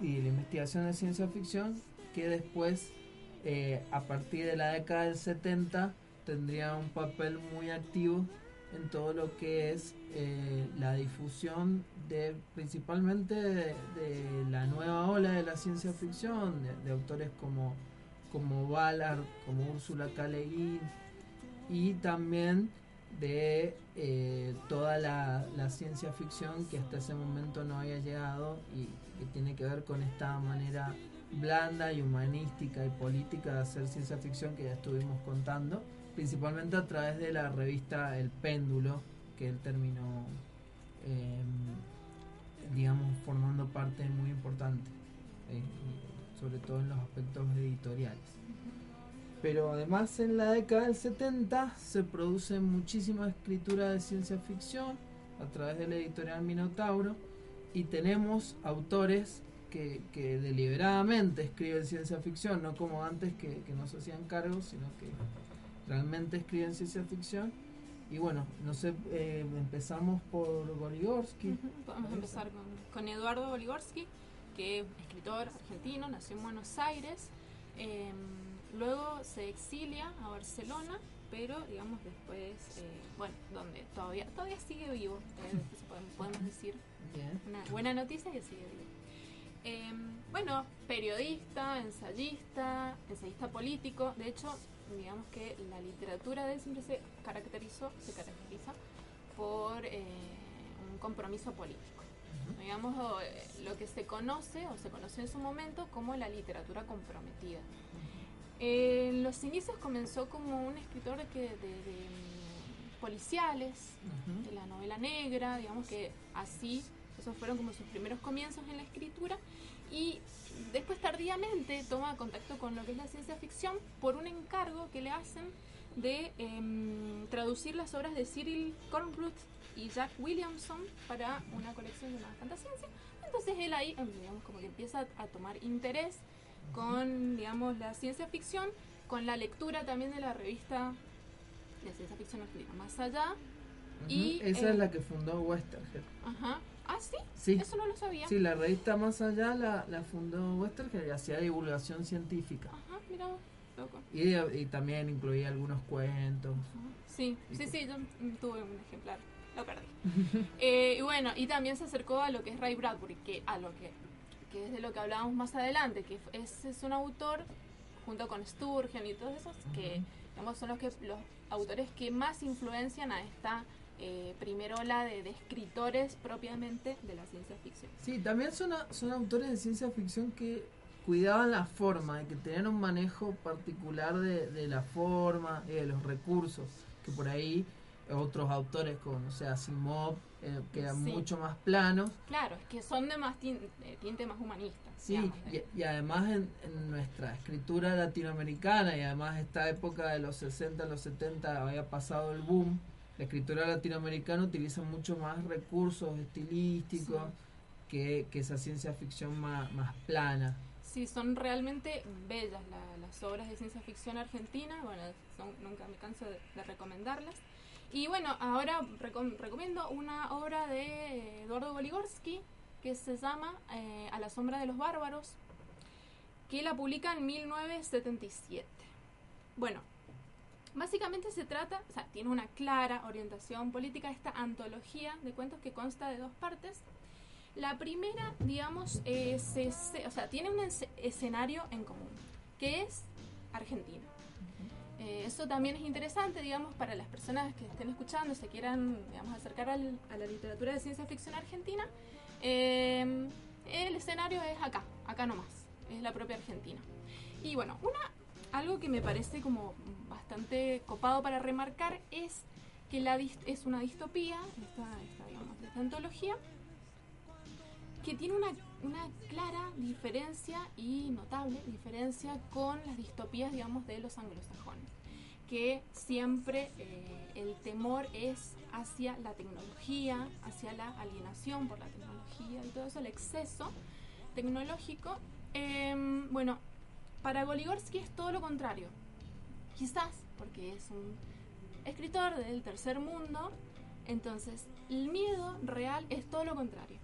y la investigación de ciencia ficción que después, eh, a partir de la década del 70, tendría un papel muy activo en todo lo que es eh, la difusión de principalmente de, la nueva ola de la ciencia ficción, de, de autores como, como Ballard, como Úrsula K. Le Guin, y también de eh, toda la, la ciencia ficción que hasta ese momento no había llegado y tiene que ver con esta manera blanda y humanística y política de hacer ciencia ficción que ya estuvimos contando, principalmente a través de la revista El Péndulo, que él terminó, eh, digamos, formando parte muy importante, eh, sobre todo en los aspectos editoriales. Pero además en la década del 70 se produce muchísima escritura de ciencia ficción a través de la editorial Minotauro y tenemos autores que, que deliberadamente escriben ciencia ficción, no como antes que, que no se hacían cargos, sino que realmente escriben ciencia ficción. Y bueno, no sé, eh, empezamos por Goligorsky. Podemos empezar con, con Eduardo Boligorsky, que es escritor argentino, nació en Buenos Aires. eh, luego se exilia a Barcelona, pero digamos después, eh, bueno, donde todavía todavía sigue vivo, eh, podemos decir. Una buena noticia que sigue vivo. Eh, bueno, periodista, ensayista, ensayista político. De hecho, digamos que la literatura de él siempre se caracterizó, se caracteriza por eh, un compromiso político. Digamos, o, eh, lo que se conoce o se conoce en su momento como la literatura comprometida. En los inicios comenzó como un escritor que de, de, mm, policiales, de la novela negra, digamos que así, esos fueron como sus primeros comienzos en la escritura. Y después tardíamente toma contacto con lo que es la ciencia ficción por un encargo que le hacen de em, traducir las obras de Cyril Kornbluth y Jack Williamson para una colección llamada Fantasciencia. Entonces él ahí, em, digamos, como que empieza a tomar interés con, digamos, la ciencia ficción, con la lectura también de la revista de ciencia ficción argentina, Más Allá. Y, Esa eh, es la que fundó Westergel. Ajá. Ah, sí. Sí. Eso no lo sabía. Sí, la revista Más Allá la, la fundó Westergel y hacía divulgación científica. Ajá, mira, loco. Y, y también incluía algunos cuentos. Sí, sí, sí, yo tuve un ejemplar, lo perdí. Eh, y bueno, y también se acercó a lo que es Ray Bradbury, que a lo que, que es de lo que hablábamos más adelante, que es, es un autor junto con Sturgeon y todos esos que digamos, son los autores que más influencian a esta eh, primera ola de, escritores propiamente de la ciencia ficción. Sí, también son, son autores de ciencia ficción que cuidaban la forma, que tenían un manejo particular de, de la forma y de los recursos, que por ahí otros autores como, no sé, Asimov, eh, quedan Sí. mucho más planos. Claro, es que son de más de tinte más humanista. Sí, digamos, y, y además en, en nuestra escritura latinoamericana y además esta época de los 60, los 70 había pasado el boom, la escritura latinoamericana utiliza mucho más recursos estilísticos que, que esa ciencia ficción más, más plana. Sí, son realmente bellas la- las obras de ciencia ficción argentina. Bueno, son- nunca me canso de, de recomendarlas. Y bueno, ahora recom- recomiendo una obra de Eduardo Goligorsky que se llama eh, A la sombra de los bárbaros, que la publica en 1977. Bueno, básicamente se trata, o sea, tiene una clara orientación política esta antología de cuentos que consta de dos partes. La primera, digamos, o sea, tiene un escenario en común, que es Argentina. Eh, eso también es interesante, digamos, para las personas que estén escuchando se quieran, digamos, acercar al- a la literatura de ciencia ficción argentina. Eh, el escenario es acá, acá nomás, es la propia Argentina. Y bueno, una, algo que me parece como bastante copado para remarcar es que la es una distopía, esta, esta, digamos, esta antología, que tiene una, una clara diferencia y notable diferencia con las distopías, digamos, de los anglosajones, que siempre eh, el temor es hacia la tecnología, hacia la alienación por la tecnología y todo eso, el exceso tecnológico. Em, bueno, para Goligorsky es todo lo contrario, quizás porque es un escritor del tercer mundo, entonces el miedo real es todo lo contrario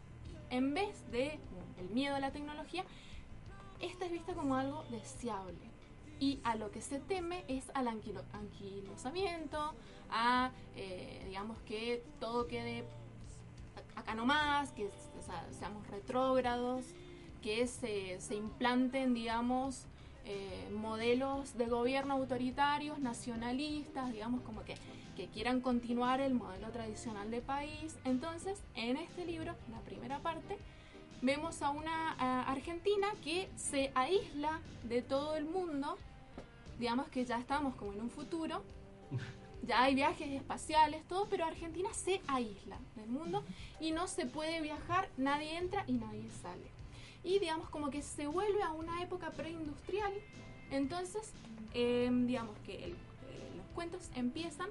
en vez de el miedo a la tecnología, esta es vista como algo deseable. Y a lo que se teme es al anquilo- anquilosamiento, a, eh, digamos, que todo quede acá nomás, que seamos retrógrados, que se, se implanten, digamos, eh, modelos de gobierno autoritarios, nacionalistas, digamos, como que, que quieran continuar el modelo tradicional de país. Entonces, en este libro, la primera parte, vemos a una a Argentina que se aísla de todo el mundo, digamos que ya estamos como en un futuro, ya hay viajes espaciales, todo, pero Argentina se aísla del mundo y no se puede viajar, nadie entra y nadie sale. Y digamos como que se vuelve a una época preindustrial, entonces eh, digamos que el- eh, los cuentos empiezan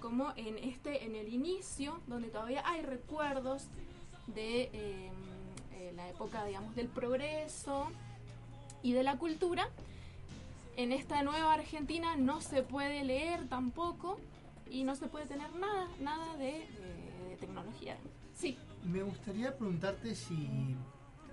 como en este en el inicio, donde todavía hay recuerdos de eh, eh, la época, digamos, del progreso y de la cultura. En esta nueva Argentina no se puede leer tampoco y no se puede tener nada, nada de- de tecnología. Sí, Me gustaría preguntarte si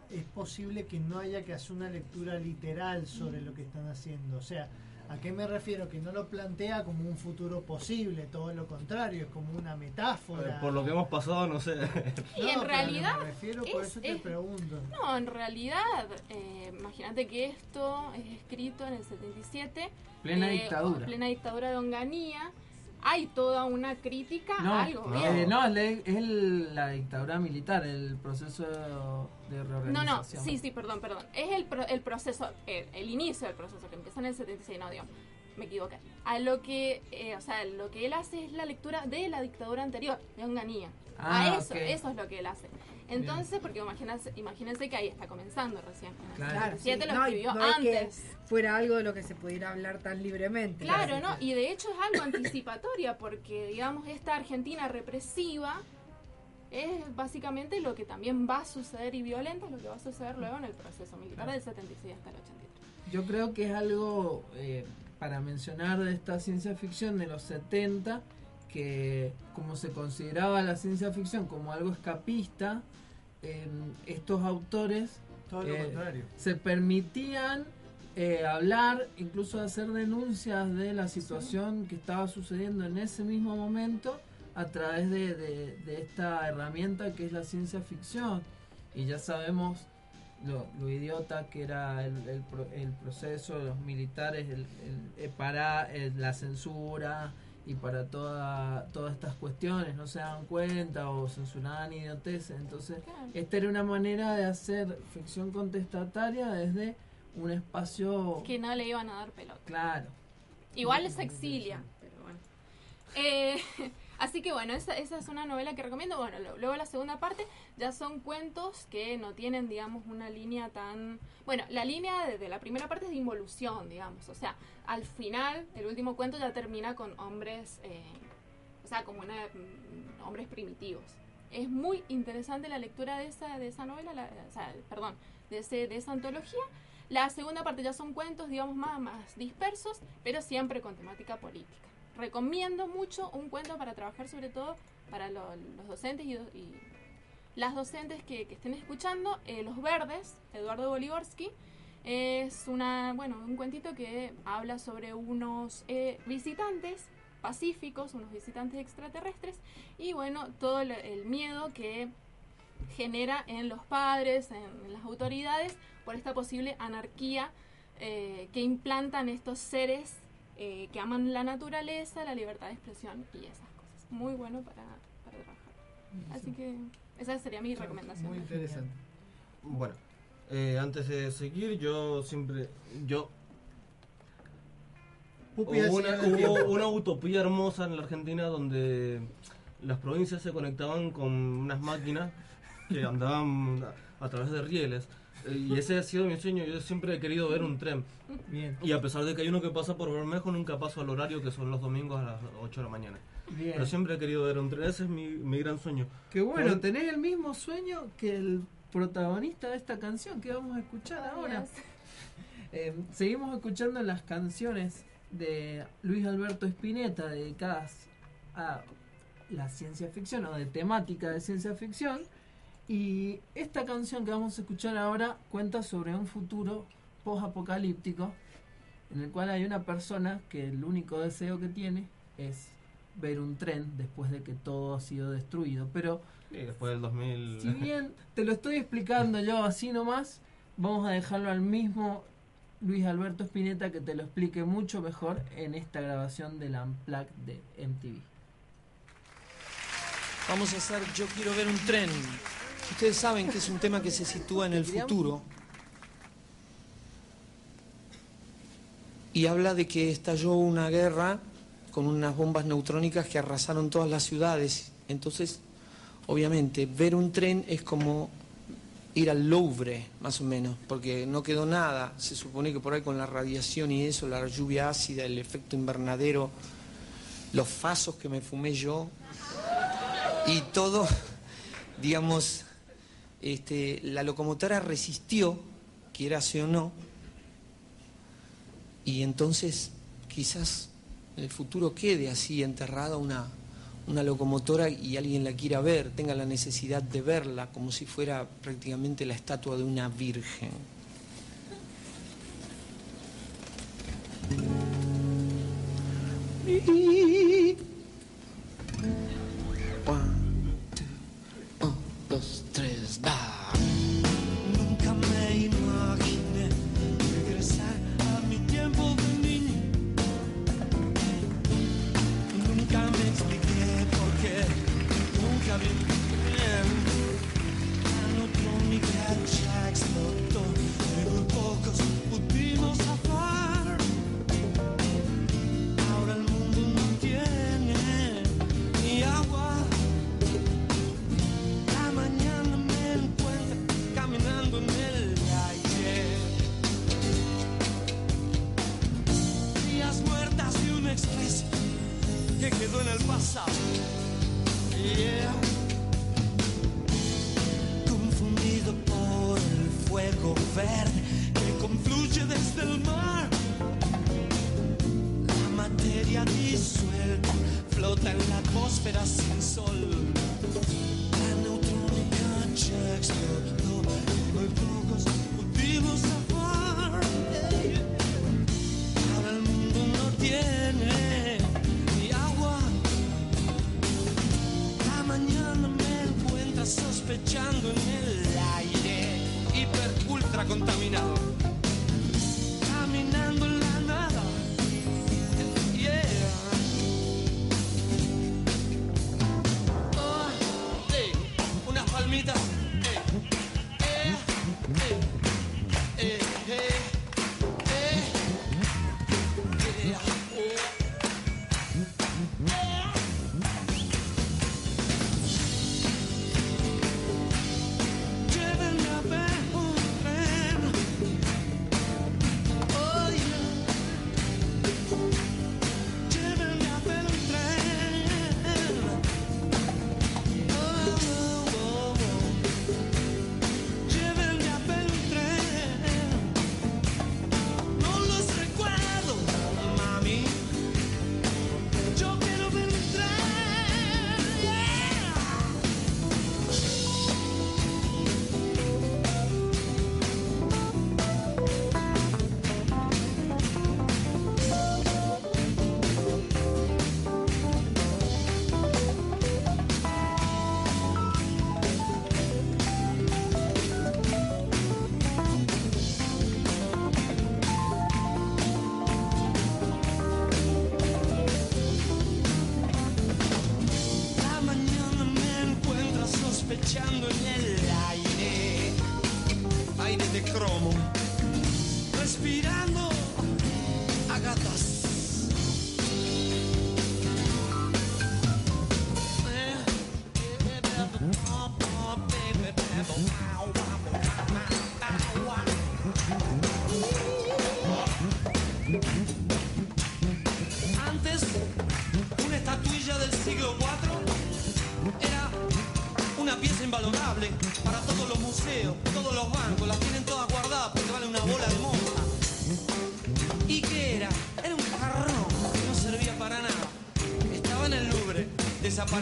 es posible que no haya que hacer una lectura literal sobre lo que están haciendo. O sea, ¿A qué me refiero? Que no lo plantea como un futuro posible, todo lo contrario, es como una metáfora. Eh, Por lo que hemos pasado, no sé. Y No, en realidad. Me refiero, por es- eso te es- pregunto. No, en realidad, eh, imagínate que esto es escrito en el 77. Plena eh, dictadura. Plena dictadura de Onganía. Hay toda una crítica No, al no, gobierno. eh, no, es, la- es el- la dictadura militar, el proceso de No, reorganización. no, sí, sí, perdón, perdón. Es el, pro- el proceso, el, el inicio del proceso que empieza en el 76, no, digo, me equivoqué. A lo que, eh, o sea, lo que él hace es la lectura de la dictadura anterior, de Onganía. Ah, a eso, ok. eso es lo que él hace. Entonces, porque imagínense, imagínense que ahí está comenzando recién. Claro, 77 sí. lo No, y escribió no es que antes. fuera algo de lo que se pudiera hablar tan libremente. Claro, ¿no? Y de hecho es algo anticipatoria porque, digamos, esta Argentina represiva es básicamente lo que también va a suceder y violenta es lo que va a suceder luego en el proceso militar del 76 hasta el 83. Yo creo que es algo eh, para mencionar de esta ciencia ficción de los 70, que como se consideraba la ciencia ficción como algo escapista, eh, estos autores Todo lo eh, contrario. se permitían eh, hablar, incluso hacer denuncias de la situación que estaba sucediendo en ese mismo momento a través de, de- de esta herramienta que es la ciencia ficción. Y ya sabemos lo, lo idiota que era el, el pro- el proceso de los militares el, el- eh, para la censura y para toda, todas estas cuestiones, no se dan cuenta o censuraban idioteces. Entonces, esta era una manera de hacer ficción contestataria desde un espacio... Que no le iban a dar pelota. Claro. Igual se exilia, pero bueno. Eh, así que bueno, esa, esa es una novela que recomiendo. Bueno, luego la segunda parte ya son cuentos que no tienen, digamos, una línea tan... Bueno, la línea de, de la primera parte es de involución, digamos. O sea, al final, el último cuento ya termina con hombres, eh, o sea, como una, mm, hombres primitivos. Es muy interesante la lectura de esa, de esa novela, la- o sea, perdón, de, ese, de esa antología. La segunda parte ya son cuentos, digamos, más, más dispersos, pero siempre con temática política. Recomiendo mucho un cuento para trabajar, sobre todo para lo- los docentes y, las docentes que, estén escuchando. eh, los Verdes, Eduardo Boligorsky, es una, bueno, un cuentito que habla sobre unos eh, visitantes pacíficos, unos visitantes extraterrestres, y bueno, todo el, miedo que genera en los padres, en, en las autoridades, por esta posible anarquía eh, que implantan estos seres eh, que aman la naturaleza, la libertad de expresión y esas cosas. Muy bueno para, para trabajar. Así que esa sería mi recomendación. Muy interesante. Bueno, eh, antes de seguir, yo siempre. Yo. Hubo una, hubo utopía hermosa en la Argentina donde las provincias se conectaban con unas máquinas que andaban a, a través de rieles. Y ese ha sido mi sueño. Yo siempre he querido ver un tren. Bien. Y a pesar de que hay uno que pasa por Bermejo, nunca paso al horario que son los domingos a las 8 de la mañana. Bien. Pero siempre he querido ver un tren. Ese es mi, mi gran sueño. Qué bueno, Por- tenés el mismo sueño que el protagonista de esta canción que vamos a escuchar ahora. Eh, seguimos escuchando las canciones de Luis Alberto Spinetta dedicadas a la ciencia ficción o de temática de ciencia ficción. Y esta canción que vamos a escuchar ahora cuenta sobre un futuro post-apocalíptico en el cual hay una persona que el único deseo que tiene es ver un tren después de que todo ha sido destruido. Pero Y después del 2000. si bien te lo estoy explicando yo así nomás, vamos a dejarlo al mismo Luis Alberto Spinetta que te lo explique mucho mejor en esta grabación del Unplugged de MTV. Vamos a hacer Yo quiero ver un tren. Ustedes saben que es un tema que se sitúa en el futuro. Y habla de que estalló una guerra con unas bombas neutrónicas que arrasaron todas las ciudades. Entonces, obviamente, ver un tren es como ir al Louvre, más o menos, porque no quedó nada. Se supone que por ahí con la radiación y eso, la lluvia ácida, el efecto invernadero, los fasos que me fumé yo, y todo, digamos, este, la locomotora resistió, quierase o no, y entonces quizás en el futuro quede así enterrada una, una locomotora y alguien la quiera ver, tenga la necesidad de verla como si fuera prácticamente la estatua de una virgen. Un, dos, tres, va.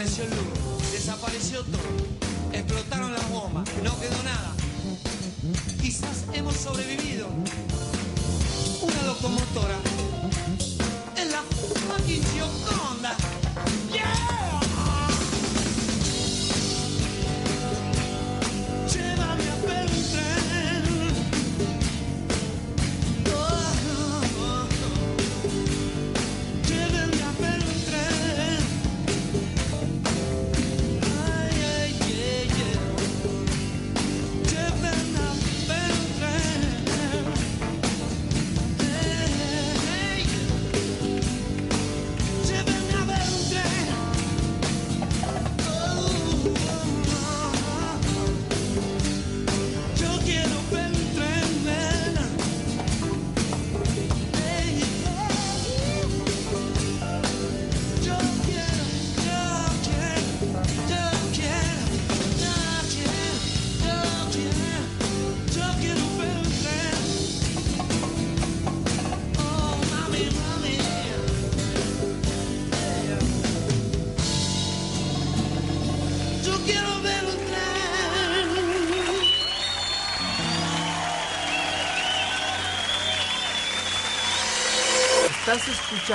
Desapareció el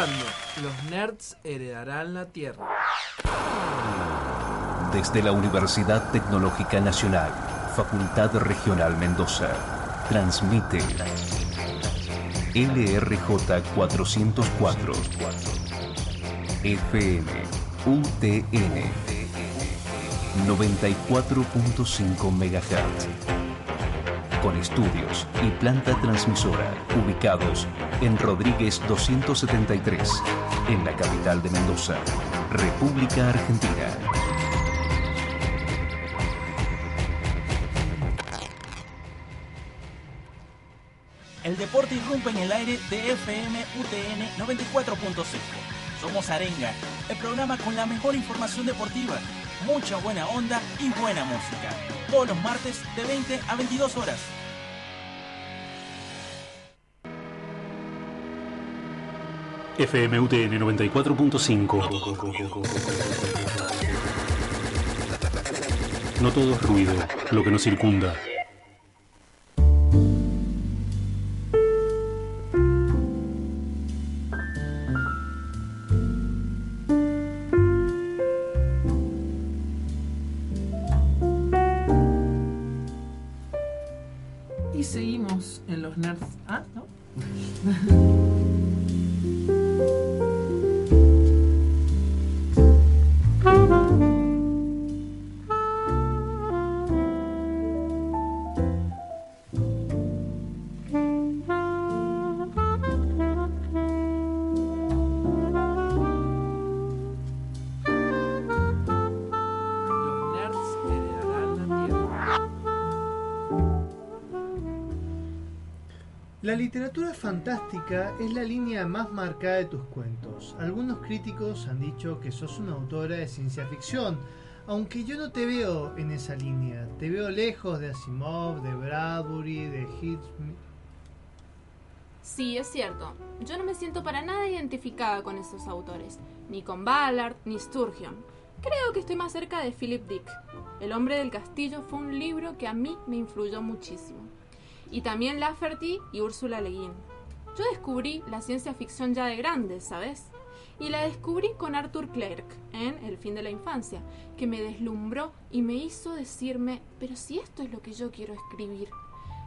Los Nerds Heredarán la Tierra. Desde la Universidad Tecnológica Nacional, Facultad Regional Mendoza, transmite LRJ 404 FM UTN 94.5 MHz con estudios y planta transmisora ubicados en Rodríguez 273, en la capital de Mendoza, República Argentina. El deporte irrumpe en el aire de FM UTN 94.5. Somos Arenga, el programa con la mejor información deportiva, mucha buena onda y buena música. Todos los martes de 20 a 22 horas. FMUTN 94.5. No todo es ruido, lo que nos circunda. Literatura fantástica es la línea más marcada de tus cuentos. Algunos críticos han dicho que sos una autora de ciencia ficción, aunque yo no te veo en esa línea. Te veo lejos de Asimov, de Bradbury, de Hitchcock. Sí, es cierto. Yo no me siento para nada identificada con esos autores, ni con Ballard ni Sturgeon. Creo que estoy más cerca de Philip Dick. El hombre del castillo fue un libro que a mí me influyó muchísimo. Y también Lafferty y Úrsula Le Guin. Yo descubrí la ciencia ficción ya de grande, ¿sabes? Y la descubrí con Arthur Clarke en El fin de la infancia, que me deslumbró y me hizo decirme, pero si esto es lo que yo quiero escribir.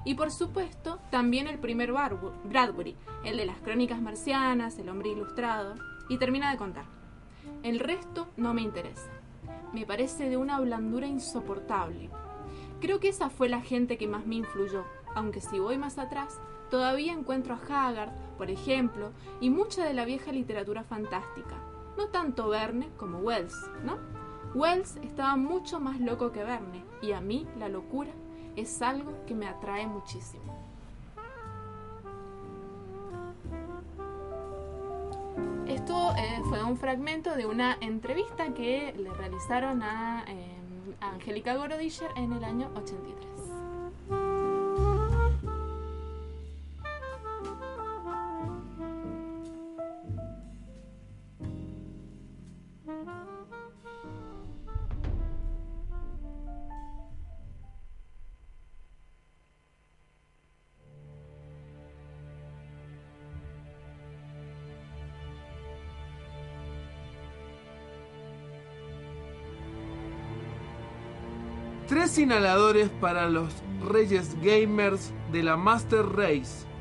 Y por supuesto, también el primer Bradbury, el de las crónicas marcianas, el hombre ilustrado, y termina de contar. El resto no me interesa. Me parece de una blandura insoportable. Creo que esa fue la gente que más me influyó, aunque si voy más atrás, todavía encuentro a Haggard, por ejemplo, y mucha de la vieja literatura fantástica. No tanto Verne como Wells, ¿no? Wells estaba mucho más loco que Verne, y a mí la locura es algo que me atrae muchísimo. Esto eh, fue un fragmento de una entrevista que le realizaron a eh, a Angélica Gorodischer en el año 83. Tres inhaladores para los reyes gamers de la Master Race.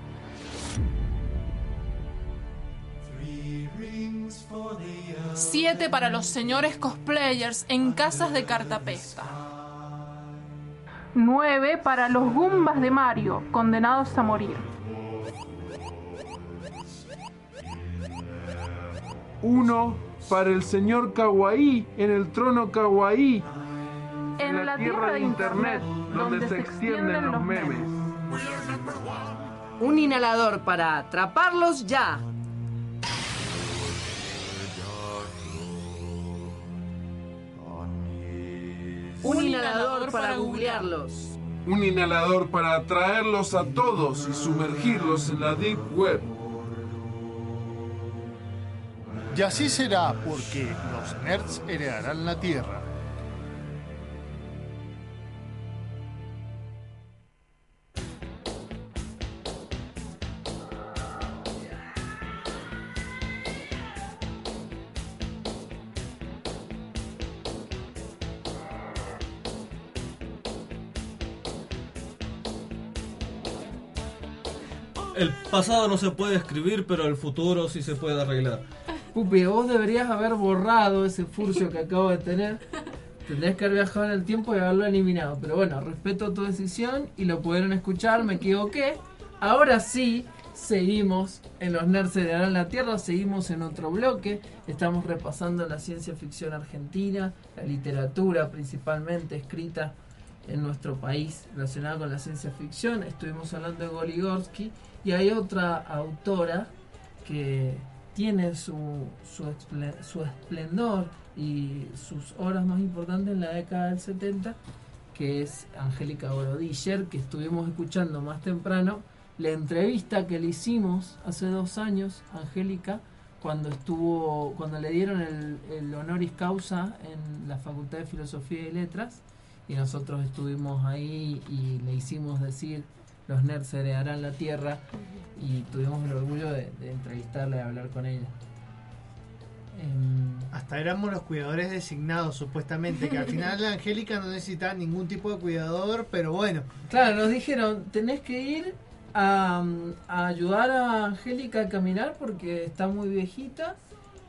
Siete para los señores cosplayers en casas de cartapesta. Nueve para los Gumbas de Mario, condenados a morir. Uno para el señor Kawaii en el trono Kawaii. En la tierra de internet, donde se extienden los memes. Un inhalador para atraparlos ya. Un inhalador para googlearlos. Un inhalador para atraerlos a todos y sumergirlos en la Deep Web. Y así será porque los nerds heredarán la Tierra. Pasado no se puede escribir, pero el futuro sí se puede arreglar. Pupi, vos deberías haber borrado ese furcio que acabo de tener. Tendrías que haber viajado en el tiempo y haberlo eliminado. Pero bueno, respeto tu decisión y lo pudieron escuchar, me equivoqué. Ahora sí, seguimos en los Nerds de la Tierra, seguimos en otro bloque. Estamos repasando la ciencia ficción argentina, la literatura principalmente escrita en nuestro país relacionada con la ciencia ficción. Estuvimos hablando de Goligorsky y hay otra autora que tiene su, su, esplendor y sus obras más importantes en la década del 70, que es Angélica Borodiller, que estuvimos escuchando más temprano, la entrevista que le hicimos hace dos años, Angélica, cuando estuvo, cuando le dieron el, el honoris causa en la Facultad de Filosofía y Letras, y nosotros estuvimos ahí y le hicimos decir los nerds heredarán la tierra y tuvimos el orgullo de, de entrevistarla y hablar con ella. Em, Hasta éramos los cuidadores designados, supuestamente, que al final la Angélica no necesitaba ningún tipo de cuidador, pero bueno. Claro, nos dijeron, tenés que ir a, a ayudar a Angélica a caminar porque está muy viejita.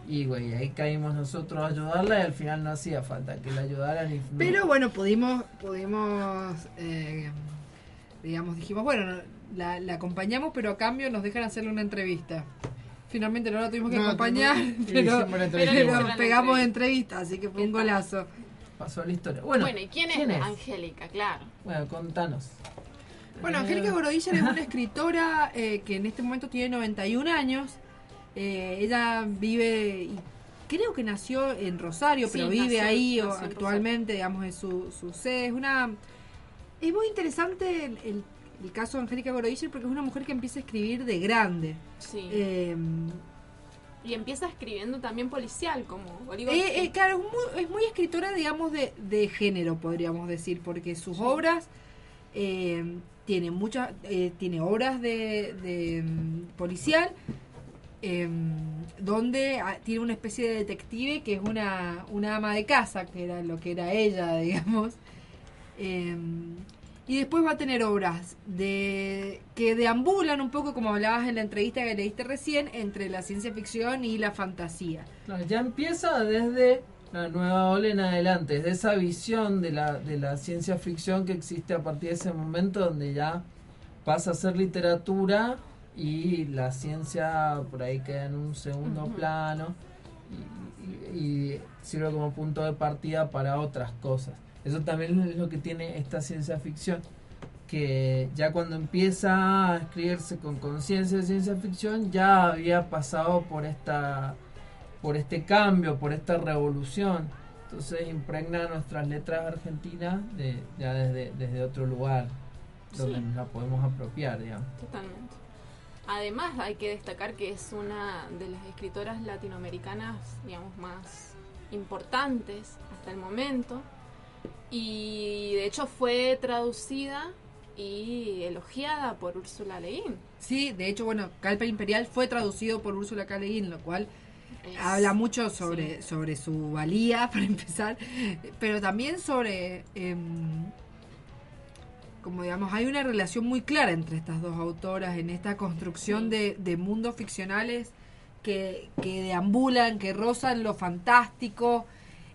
Y güey, ahí caímos nosotros a ayudarla y al final no hacía falta que la ayudaran. Y, Pero bueno, pudimos, pudimos, eh, digamos, dijimos, bueno, la, la acompañamos, pero a cambio nos dejan hacerle una entrevista. Finalmente no la tuvimos que No, acompañar, tuvimos- pero, entrevista pero igual. pegamos entrevista, así que fue un golazo. Pasó la historia. Bueno, Bueno, ¿y quién, ¿quién es, es? Angélica? Claro. bueno, contanos. Bueno, Angélica Borodiller es una escritora eh, que en este momento tiene 91 años. Eh, ella vive, y creo que nació en Rosario, Sí, pero vive nació- ahí o nació en actualmente, digamos, es su, su sede. Es una. Es muy interesante el, el- el caso de Angélica Borodiller porque es una mujer que empieza a escribir de grande. Sí. Eh, y empieza escribiendo también policial, como Oliver. Eh, eh, claro, es muy, es muy escritora, digamos, de, de género, podríamos decir, porque sus obras eh, tiene muchas, eh, tiene obras de, de, mm, policial, eh, donde ah, tiene una especie de detective que es una, una ama de casa, que era lo que era ella, digamos. Eh, y después va a tener obras de que deambulan un poco, como hablabas en la entrevista que leíste recién, entre la ciencia ficción y la fantasía. Claro, ya empieza desde la nueva ola en adelante, desde esa visión de la, de la ciencia ficción que existe a partir de ese momento donde ya pasa a ser literatura y la ciencia por ahí queda en un segundo plano y, y- y sirve como punto de partida para otras cosas. Eso también es lo que tiene esta ciencia ficción, que ya cuando empieza a escribirse con conciencia de ciencia ficción ya había pasado por esta por este cambio, por esta revolución. Entonces impregna nuestras letras argentinas de, ya desde, desde otro lugar donde Sí. nos la podemos apropiar, digamos. Totalmente. Además, hay que destacar que es una de las escritoras latinoamericanas, digamos, más importantes hasta el momento. Y de hecho fue traducida y elogiada por Úrsula Le Guin. Sí, de hecho, bueno, Calper Imperial fue traducido por Úrsula K. Le Guin, lo cual Es- habla mucho sobre, sobre su valía, para empezar, pero también sobre, em, como digamos, hay una relación muy clara entre estas dos autoras en esta construcción de, de mundos ficcionales que, que deambulan, que rozan lo fantástico.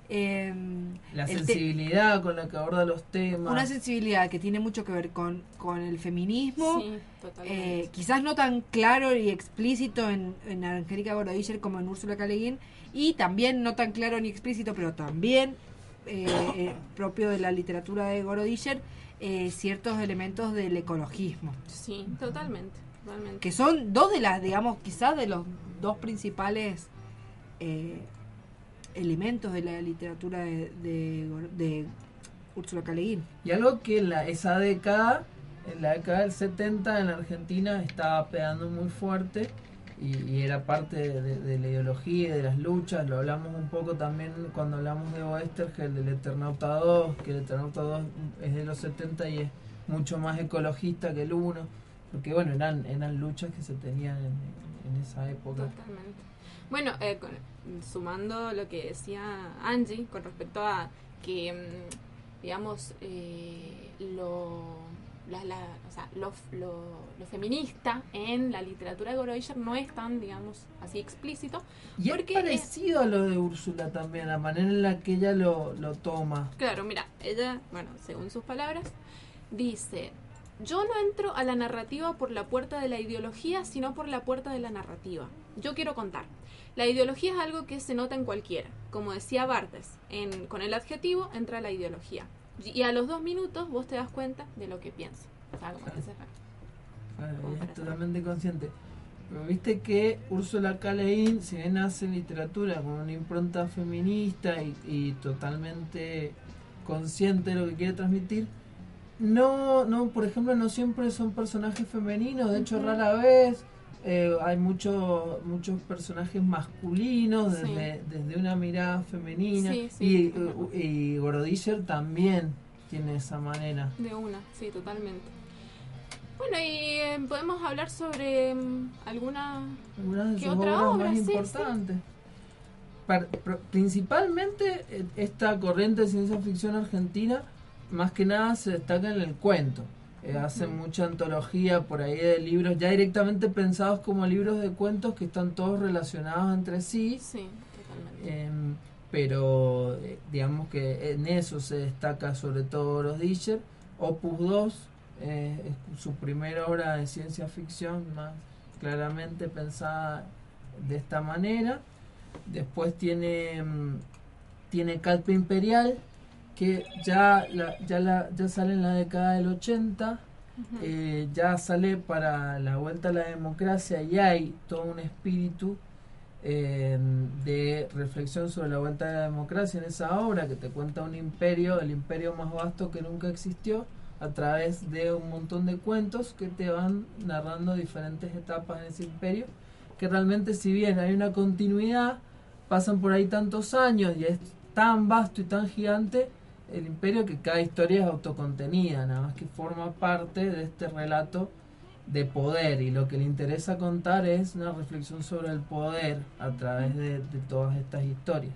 Em, La te- sensibilidad con la que aborda los temas. una sensibilidad que tiene mucho que ver con, con el feminismo. Sí, totalmente. Eh, quizás no tan claro y explícito en, en Angélica Borodiller como en Úrsula K. Le Guin, y también no tan claro ni explícito, pero también eh, eh, propio de la literatura de Borodiller, eh, ciertos elementos del ecologismo, Sí, totalmente. totalmente. que son dos de las, digamos, quizás de los dos principales eh, elementos de la literatura de, de, de Úrsula K. Le Guin. Y algo que en la, esa década, en la década del 70 en la Argentina estaba pegando muy fuerte y, y era parte de, de- de la ideología y de las luchas. Lo hablamos un poco también cuando hablamos de Oestergel, del Eternauta 2, que el Eternauta 2 es de los 70 y es mucho más ecologista que el 1, porque bueno, eran, eran luchas que se tenían en, en esa época. Totalmente. Bueno, eh, con- sumando lo que decía Angie con respecto a que, mm, digamos, eh, lo, la, la- o sea, lo, lo- lo feminista en la literatura de Goroischer no es tan, digamos, así explícito. Y porque es parecido a lo de Úrsula también, la manera en la que ella lo, lo toma. Claro, mira, ella, bueno, según sus palabras, dice, yo no entro a la narrativa por la puerta de la ideología, sino por la puerta de la narrativa. Yo quiero contar. La ideología es algo que se nota en cualquiera. Como decía Bartes, en, con el adjetivo entra la ideología. Y a los dos minutos vos te das cuenta de lo que piensa. O sea, como que se- Claro, ella es totalmente consciente. Pero viste que Úrsula K. Le si bien hace literatura con una impronta feminista y, y totalmente consciente de lo que quiere transmitir, no, no, por ejemplo, no siempre son personajes femeninos, de hecho rara vez eh, hay mucho, muchos personajes masculinos Sí. desde, desde una mirada femenina Sí, sí. y, y Gorodischer también tiene esa manera. De una, sí, totalmente. Bueno, y eh, podemos hablar sobre mm, alguna... Algunas de ¿Qué sus otra obras obra? más importantes. Principalmente eh, esta corriente de ciencia ficción argentina, más que nada se destaca en el cuento. Eh, hacen Ujú. mucha antología por ahí de libros ya directamente pensados como libros de cuentos que están todos relacionados entre sí. Sí, totalmente. Em, pero eh, digamos que en eso se destaca sobre todo los Discher. Opus 2 eh, es su primera obra de ciencia ficción más claramente pensada de esta manera. Después tiene mm, tiene Calpe Imperial que ya la- ya la, ya sale en la década del 80 Ujú. eh, ya sale para la vuelta a la democracia y hay todo un espíritu eh, de reflexión sobre la vuelta a la democracia en esa obra que te cuenta un imperio, el imperio más vasto que nunca existió, a través de un montón de cuentos que te van narrando diferentes etapas en ese imperio, que realmente si bien hay una continuidad, pasan por ahí tantos años y es tan vasto y tan gigante el imperio que cada historia es autocontenida, nada más que forma parte de este relato de poder y lo que le interesa contar es una reflexión sobre el poder a través de, todas estas historias,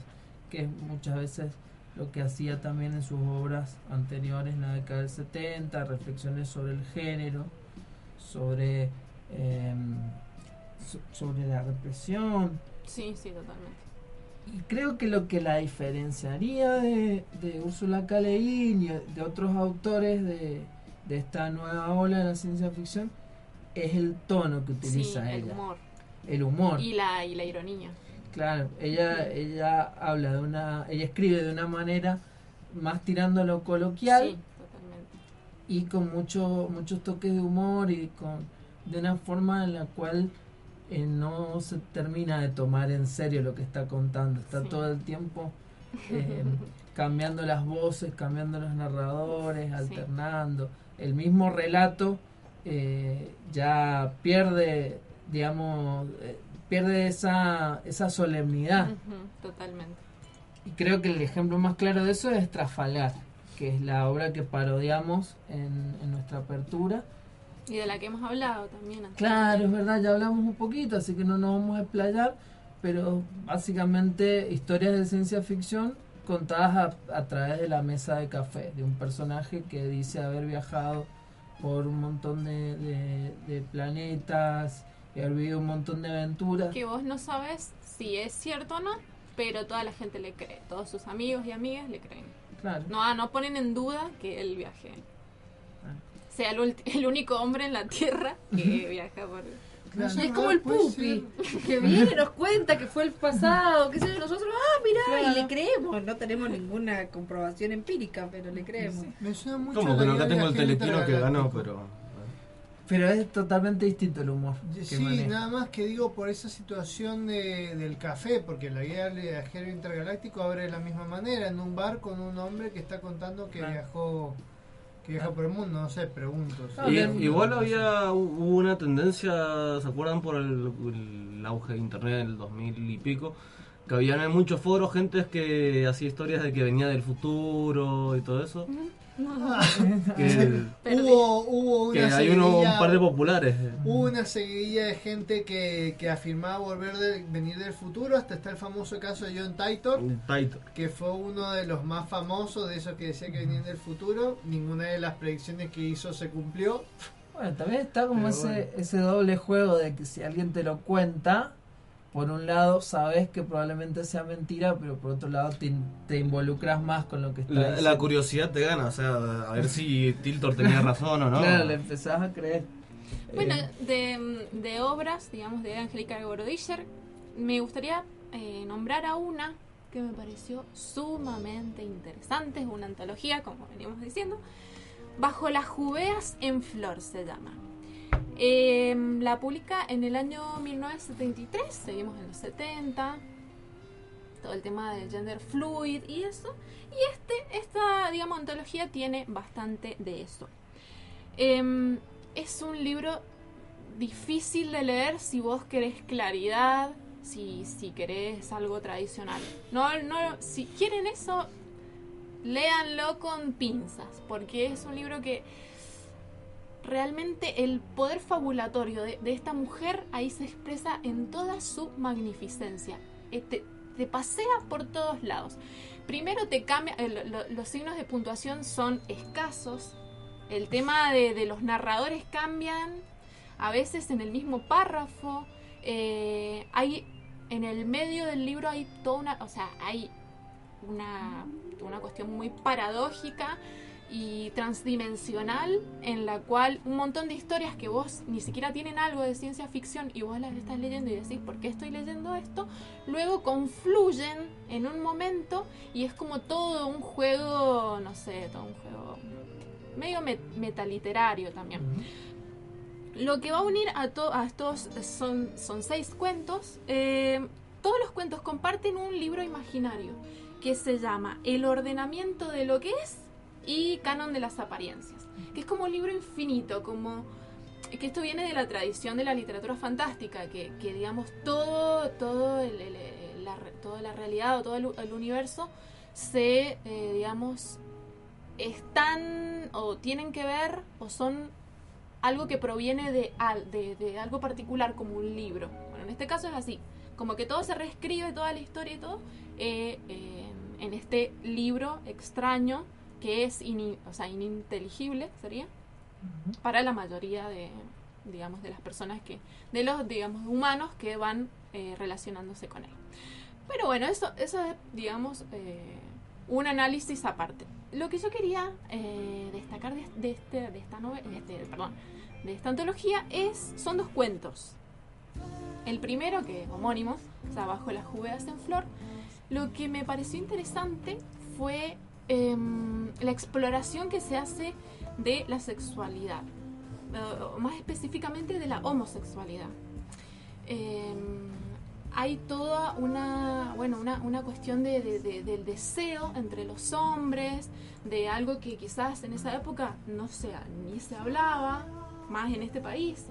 que es muchas veces lo que hacía también en sus obras anteriores en la década del 70, reflexiones sobre el género, sobre, em, so- sobre la represión, Sí, sí, totalmente. Y creo que lo que la diferenciaría de, de Úrsula K. Le y de otros autores de, de esta nueva ola de la ciencia ficción es el tono que utiliza sí, el ella. humor. El humor. Y la, y la ironía. Claro, ella, ella habla de una, ella escribe de una manera más tirando a lo coloquial Sí, totalmente. y con mucho, muchos toques de humor y con de una forma en la cual eh, no se termina de tomar en serio lo que está contando. Está Sí. todo el tiempo eh, cambiando las voces, cambiando los narradores, alternando. El mismo relato eh, ya pierde, digamos, eh, pierde esa, esa solemnidad. Totalmente. Y creo que el ejemplo más claro de eso es Trafalgar, que es la obra que parodiamos en, en nuestra apertura. Y de la que hemos hablado también. antes. Claro, es verdad, ya hablamos un poquito, así que no nos vamos a explayar, pero básicamente historias de ciencia ficción contadas a, a través de la mesa de café, de un personaje que dice haber viajado por un montón de, de- de planetas y haber vivido un montón de aventuras. Que vos no sabes si es cierto o no, pero toda la gente le cree. Todos sus amigos y amigas le creen. Claro. No, ah, no ponen en duda que él viaje. Sea el, ulti- el único hombre en la Tierra que viaja por... Y es como el pupi, que viene, nos cuenta que fue el pasado, qué sé yo, nosotros, ah, mirá, y le creemos, no tenemos ninguna comprobación empírica, pero le creemos. Me suena mucho Como que no, acá tengo el teletino que ganó, pero... Pero es totalmente distinto el humor. Sí, maneja. nada más que digo por esa situación de, del café, porque la guía del viajero intergaláctico abre de la misma manera, en un bar con un hombre que está contando que viajó que viajó por el mundo, no sé, pregunto. Y- igual había hubo una tendencia, ¿se acuerdan por el, el auge de internet del 2000 y pico? que había en muchos foros gente que hacía historias de que venía del futuro y todo eso. Que- hubo, hubo una que hay uno- seguidilla- un par de populares. Hubo una seguidilla de gente que, que afirmaba volver de, venir del futuro. Hasta está el famoso caso de John Titor, Titor. que fue uno de los más famosos de esos que decía que venían del futuro. Ninguna de las predicciones que hizo se cumplió. Bueno, también está como Pero ese, bueno. ese doble juego de que si alguien te lo cuenta, por un lado sabes que probablemente sea mentira, pero por otro lado te, in- te involucras más con lo que está La, diciendo. la curiosidad te gana, o sea, a ver si Tiltor tenía razón o no. Claro, le empezás a creer. Bueno, Eh, de, de obras, digamos, de Angélica Gorodischer, me gustaría eh, nombrar a una que me pareció sumamente interesante, es una antología, como venimos diciendo, Bajo las jubeas en flor se llama. Eh, la publica en el año 1973, seguimos en los 70, todo el tema del gender fluid y eso, y este, esta, digamos, antología tiene bastante de eso. Em, es un libro difícil de leer si vos querés claridad, si, si querés algo tradicional. No, no, si quieren eso, léanlo con pinzas, porque es un libro que realmente el poder fabulatorio de, de esta mujer ahí se expresa en toda su magnificencia. Eh, te, pasea por todos lados. Primero te cambia, eh, lo- lo- los signos de puntuación son escasos. El tema de, de los narradores cambian a veces en el mismo párrafo. Eh, hay en el medio del libro hay toda una, o sea, hay una, una cuestión muy paradójica y transdimensional en la cual un montón de historias que vos ni siquiera tienen algo de ciencia ficción y vos las estás leyendo y decís por qué estoy leyendo esto, luego confluyen en un momento y es como todo un juego, no sé, todo un juego medio met- metaliterario también. Lo que va a unir a, to- a estos son, son seis cuentos. Eh, todos los cuentos comparten un libro imaginario que se llama El ordenamiento de lo que es y Canon de las apariencias, que es como un libro infinito, como que esto viene de la tradición de la literatura fantástica, que, que, digamos todo, todo el- el- la, toda la realidad o todo el, universo se, eh, digamos, están o tienen que ver o son algo que proviene de, de algo particular como un libro. Bueno, en este caso es así, como que todo se reescribe, toda la historia y todo, eh, eh, en este libro extraño que es ini- o sea, ininteligible, sería, para la mayoría de, digamos, de las personas que, de los, digamos, humanos que van eh, relacionándose con él. Pero bueno, eso, eso es, digamos, eh, un análisis aparte. Lo que yo quería eh, destacar de, de este, de esta novela, de este, perdón, de esta antología es, son dos cuentos. El primero, que es homónimo, o sea, Bajo las jubeas en flor, lo que me pareció interesante fue em, la exploración que se hace de la sexualidad, eh, más específicamente de la homosexualidad. Em, hay toda una, bueno, una, cuestión de, de- de- del deseo entre los hombres, de algo que quizás en esa época no se, ni se hablaba, más en este país.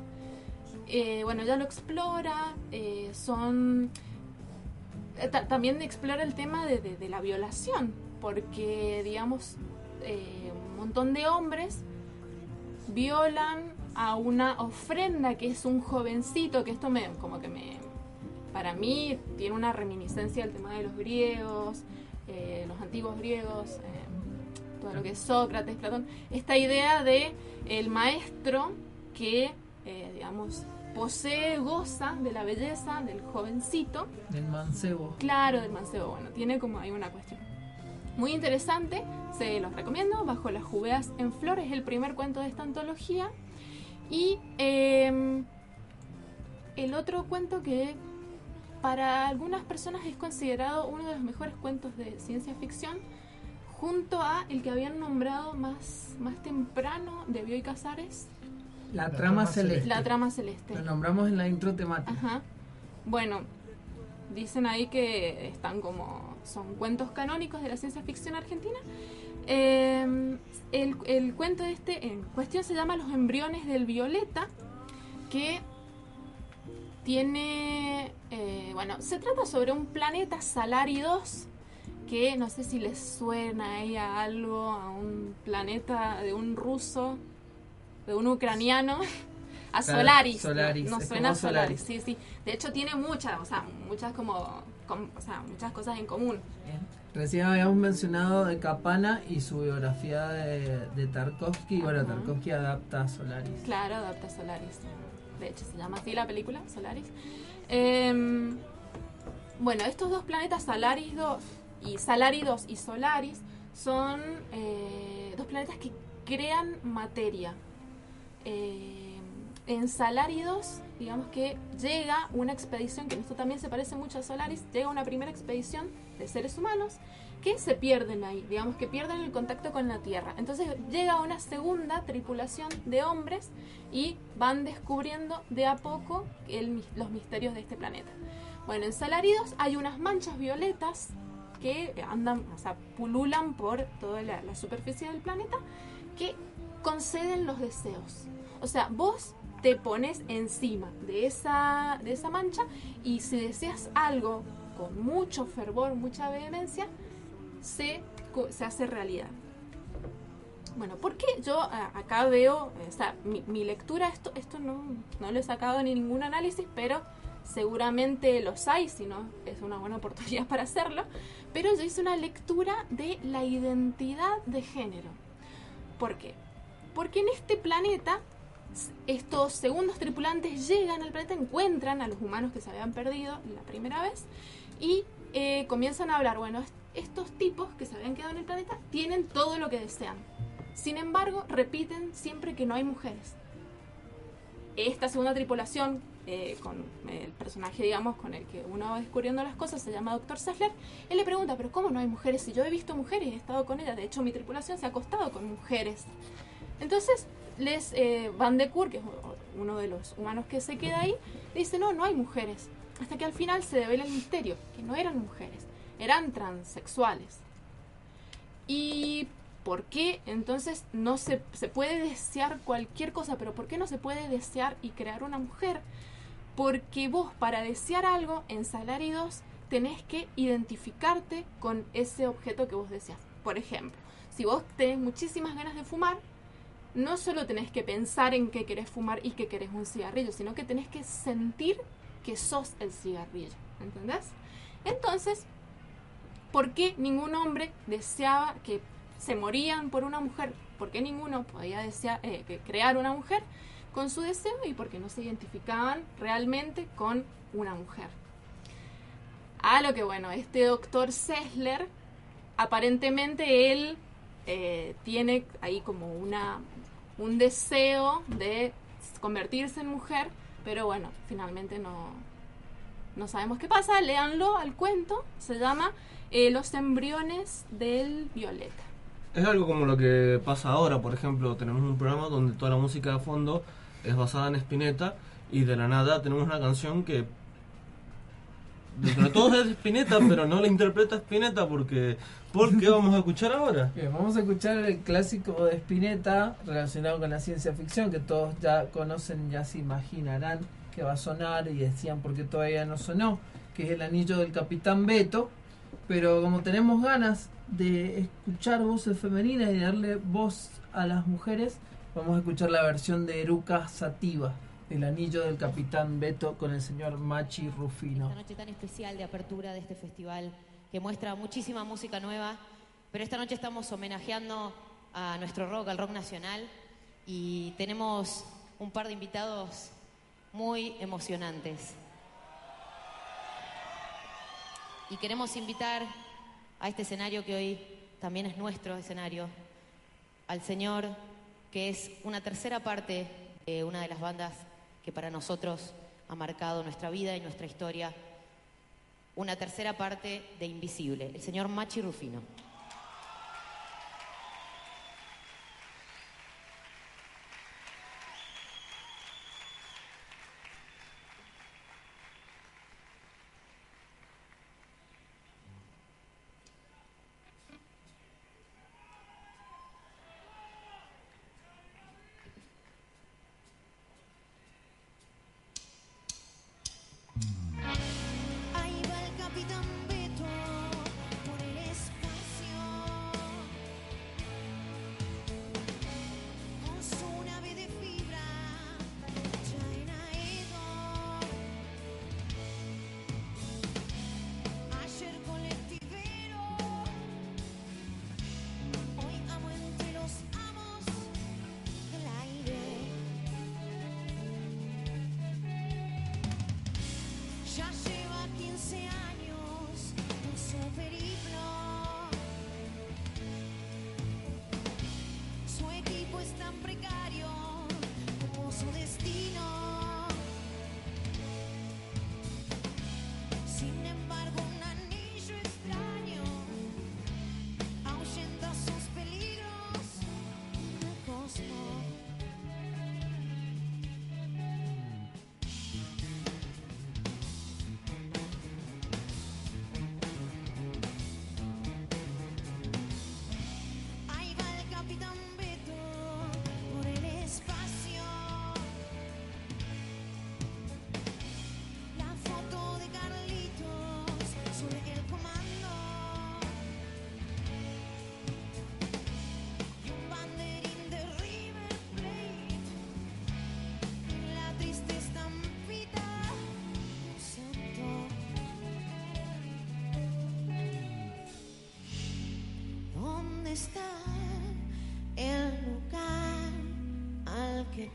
Eh, bueno, ya lo explora, eh, son... ta- también explora el tema de la violación, porque, digamos, eh, un montón de hombres violan a una ofrenda que es un jovencito, que esto me, como que me, para mí tiene una reminiscencia del tema de los griegos, eh, los antiguos griegos, eh, todo lo que es Sócrates, Platón, esta idea de el maestro que, eh, digamos, posee, goza de la belleza del jovencito, Del mancebo. Claro, del mancebo. Bueno, tiene como ahí una cuestión. Muy interesante, se los recomiendo. Bajo las jubeas en flores, es el primer cuento de esta antología. Y eh, el otro cuento que para algunas personas es considerado uno de los mejores cuentos de ciencia ficción, junto a el que habían nombrado más, más temprano de Bioy Casares. La, trama, celeste. La trama celeste. Lo nombramos en la intro temática. Ajá. Bueno, dicen ahí que están como. Son cuentos canónicos de la ciencia ficción argentina. Eh, el, el cuento este en cuestión se llama Los embriones del violeta, que Tiene, eh, bueno, se trata sobre un planeta Salari 2 que no sé si les suena ahí a algo, a un planeta de un ruso, de un ucraniano, a Claro, Solaris. Solaris, Nos suena a Solaris, Solaris. sí, sí. De hecho tiene muchas, o sea, muchas como, com- o sea, muchas cosas en común. Recién habíamos mencionado de Capana y su biografía de, de Tarkovsky. Bueno. Tarkovsky adapta a Solaris. Claro, adapta Solaris. De hecho, se llama así la película, Solaris. Em, bueno, estos dos planetas, Salaris 2 y Salari 2 y Solaris, son eh, dos planetas que crean materia. Eh, en Salari 2, digamos que llega una expedición, que esto también se parece mucho a Solaris, llega una primera expedición de seres humanos que se pierden ahí, digamos que pierden el contacto con la Tierra. Entonces llega una segunda tripulación de hombres y van descubriendo de a poco el los misterios de este planeta. Bueno, en Salaridos hay unas manchas violetas que andan, o sea, pululan por toda la, la superficie del planeta que conceden los deseos. O sea, vos te pones encima de esa, de esa mancha y si deseas algo con mucho fervor, mucha vehemencia, se, se hace realidad. Bueno, porque yo acá veo, eh, o sea, mi, mi lectura, esto, esto no, no lo he sacado ni ningún análisis, pero seguramente los hay, si no es una buena oportunidad para hacerlo, pero yo hice una lectura de la identidad de género. ¿Por qué? Porque en este planeta estos segundos tripulantes llegan al planeta, encuentran a los humanos que se habían perdido la primera vez y eh, comienzan a hablar, bueno, est- estos tipos que se habían quedado en el planeta tienen todo lo que desean. Sin embargo, repiten siempre que no hay mujeres. Esta segunda tripulación, eh, con el personaje, digamos, con el que uno va descubriendo las cosas, se llama Dr. Sessler, él le pregunta, pero ¿cómo no hay mujeres? Si yo he visto mujeres he estado con ellas, de hecho mi tripulación se ha acostado con mujeres. Entonces, les eh, Van de Kur, que es uno de los humanos que se queda ahí, dice, no, no hay mujeres. Hasta que al final se devela el misterio, que no eran mujeres, eran transexuales. ¿Y por qué entonces no se, se puede desear cualquier cosa? Pero ¿por qué no se puede desear y crear una mujer? Porque vos para desear algo en Salaridos tenés que identificarte con ese objeto que vos deseas. Por ejemplo, si vos tenés muchísimas ganas de fumar, no solo tenés que pensar en que querés fumar y que querés un cigarrillo, sino que tenés que sentir que sos el cigarrillo. ¿Entendés? Entonces, ¿por qué ningún hombre deseaba que se morían por una mujer? ¿Por qué ninguno podía desear, eh, crear una mujer con su deseo y por qué no se identificaban realmente con una mujer? A lo que bueno, este doctor Sessler, aparentemente él eh, tiene ahí como una un deseo de convertirse en mujer, pero bueno, finalmente no, no sabemos qué pasa. Léanlo al cuento, se llama eh, Los embriones del violeta. Es algo como lo que pasa ahora, por ejemplo, tenemos un programa donde toda la música de fondo es basada en Spinetta y de la nada tenemos una canción que dentro de todo es Spinetta, pero no la interpreta Spinetta porque ¿por qué vamos a escuchar ahora? Bien, vamos a escuchar el clásico de Spinetta relacionado con la ciencia ficción que todos ya conocen, ya se imaginarán que va a sonar y decían porque todavía no sonó, que es el anillo del Capitán Beto. Pero como tenemos ganas de escuchar voces femeninas y darle voz a las mujeres, vamos a escuchar la versión de Eruca Sativa del anillo del Capitán Beto con el señor Machi Rufino. Esta noche tan especial de apertura de este festival que muestra muchísima música nueva, pero esta noche estamos homenajeando a nuestro rock, al rock nacional, y tenemos un par de invitados muy emocionantes. Y queremos invitar a este escenario que hoy también es nuestro escenario, al señor que es una tercera parte de una de las bandas que para nosotros ha marcado nuestra vida y nuestra historia, una tercera parte de Invisible, el señor Machi Rufino.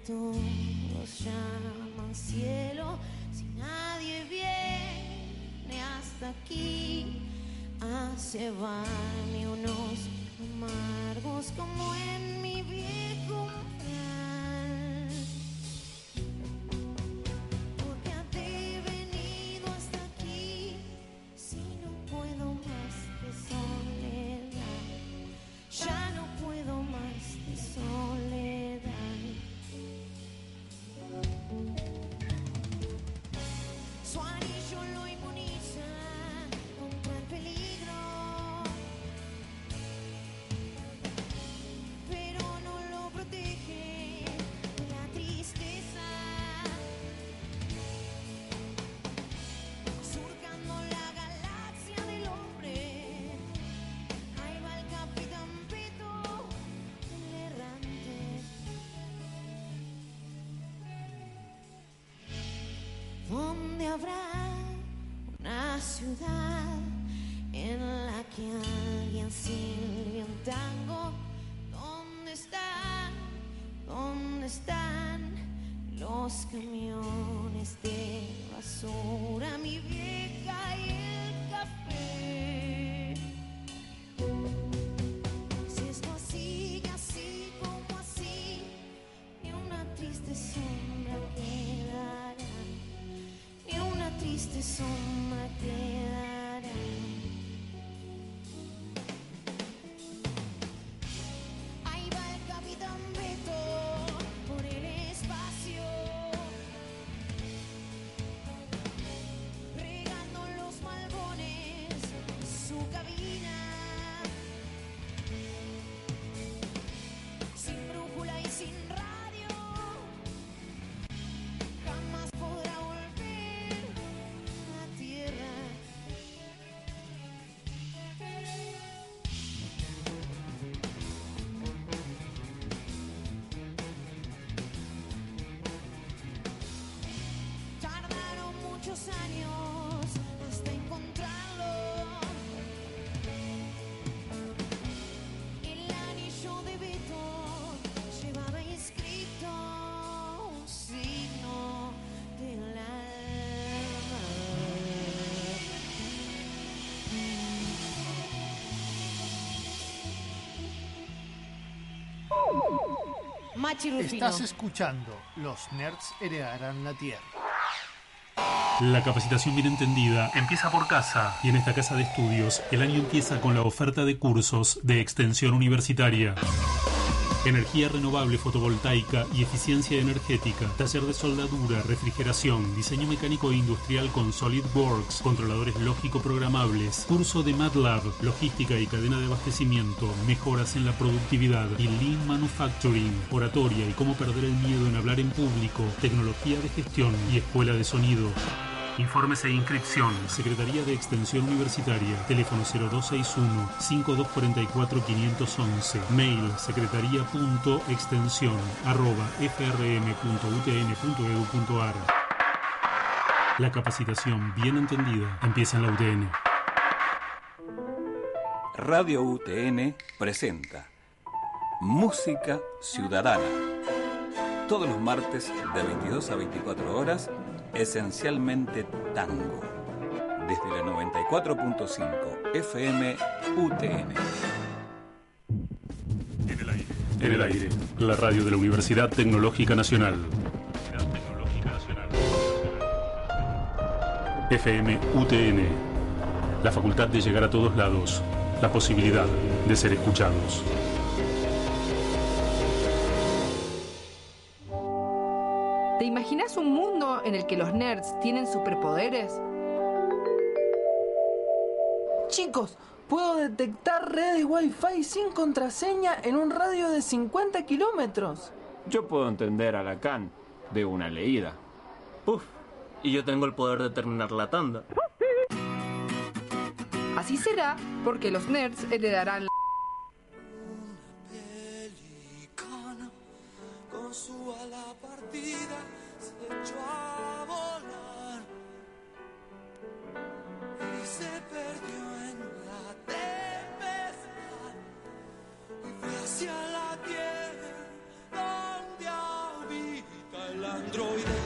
Todos llaman cielo? Si nadie viene hasta aquí a cebarme ¿Dónde habrá una ciudad muchos años hasta encontrarlo. El anillo de Beto llevaba inscrito un signo del alma. Machi. Estás escuchando Los Nerds heredarán la Tierra. La capacitación bien entendida empieza por casa y en esta casa de estudios el año empieza con la oferta de cursos de extensión universitaria. Energía renovable fotovoltaica y eficiencia energética. Taller de soldadura, refrigeración, diseño mecánico e industrial con SolidWorks, controladores lógico programables, curso de MATLAB, logística y cadena de abastecimiento, mejoras en la productividad y Lean Manufacturing, oratoria y cómo perder el miedo en hablar en público, tecnología de gestión y escuela de sonido. Informes e inscripción. Secretaría de Extensión Universitaria. Teléfono 0261-5244-511. Mail secretaría.extensión arroba frm.utn.edu.ar. La capacitación bien entendida empieza en la UTN. Radio UTN presenta Música Ciudadana. Todos los martes de 22 a 24 horas, esencialmente tango. Desde la 94.5 FM UTN. En el aire, la radio de la Universidad Tecnológica Nacional. FM UTN, la facultad de llegar a todos lados, la posibilidad de ser escuchados. Imaginas un mundo en el que los nerds tienen superpoderes? Chicos, Puedo detectar redes Wi-Fi sin contraseña en un radio de 50 kilómetros. Yo puedo entender a Lacan de una leída. Uf, y yo tengo el poder de terminar la tanda. Así será porque los nerds heredarán la... con su ala partida a volar y se perdió en la tempestad y fue hacia la tierra donde habita el androide.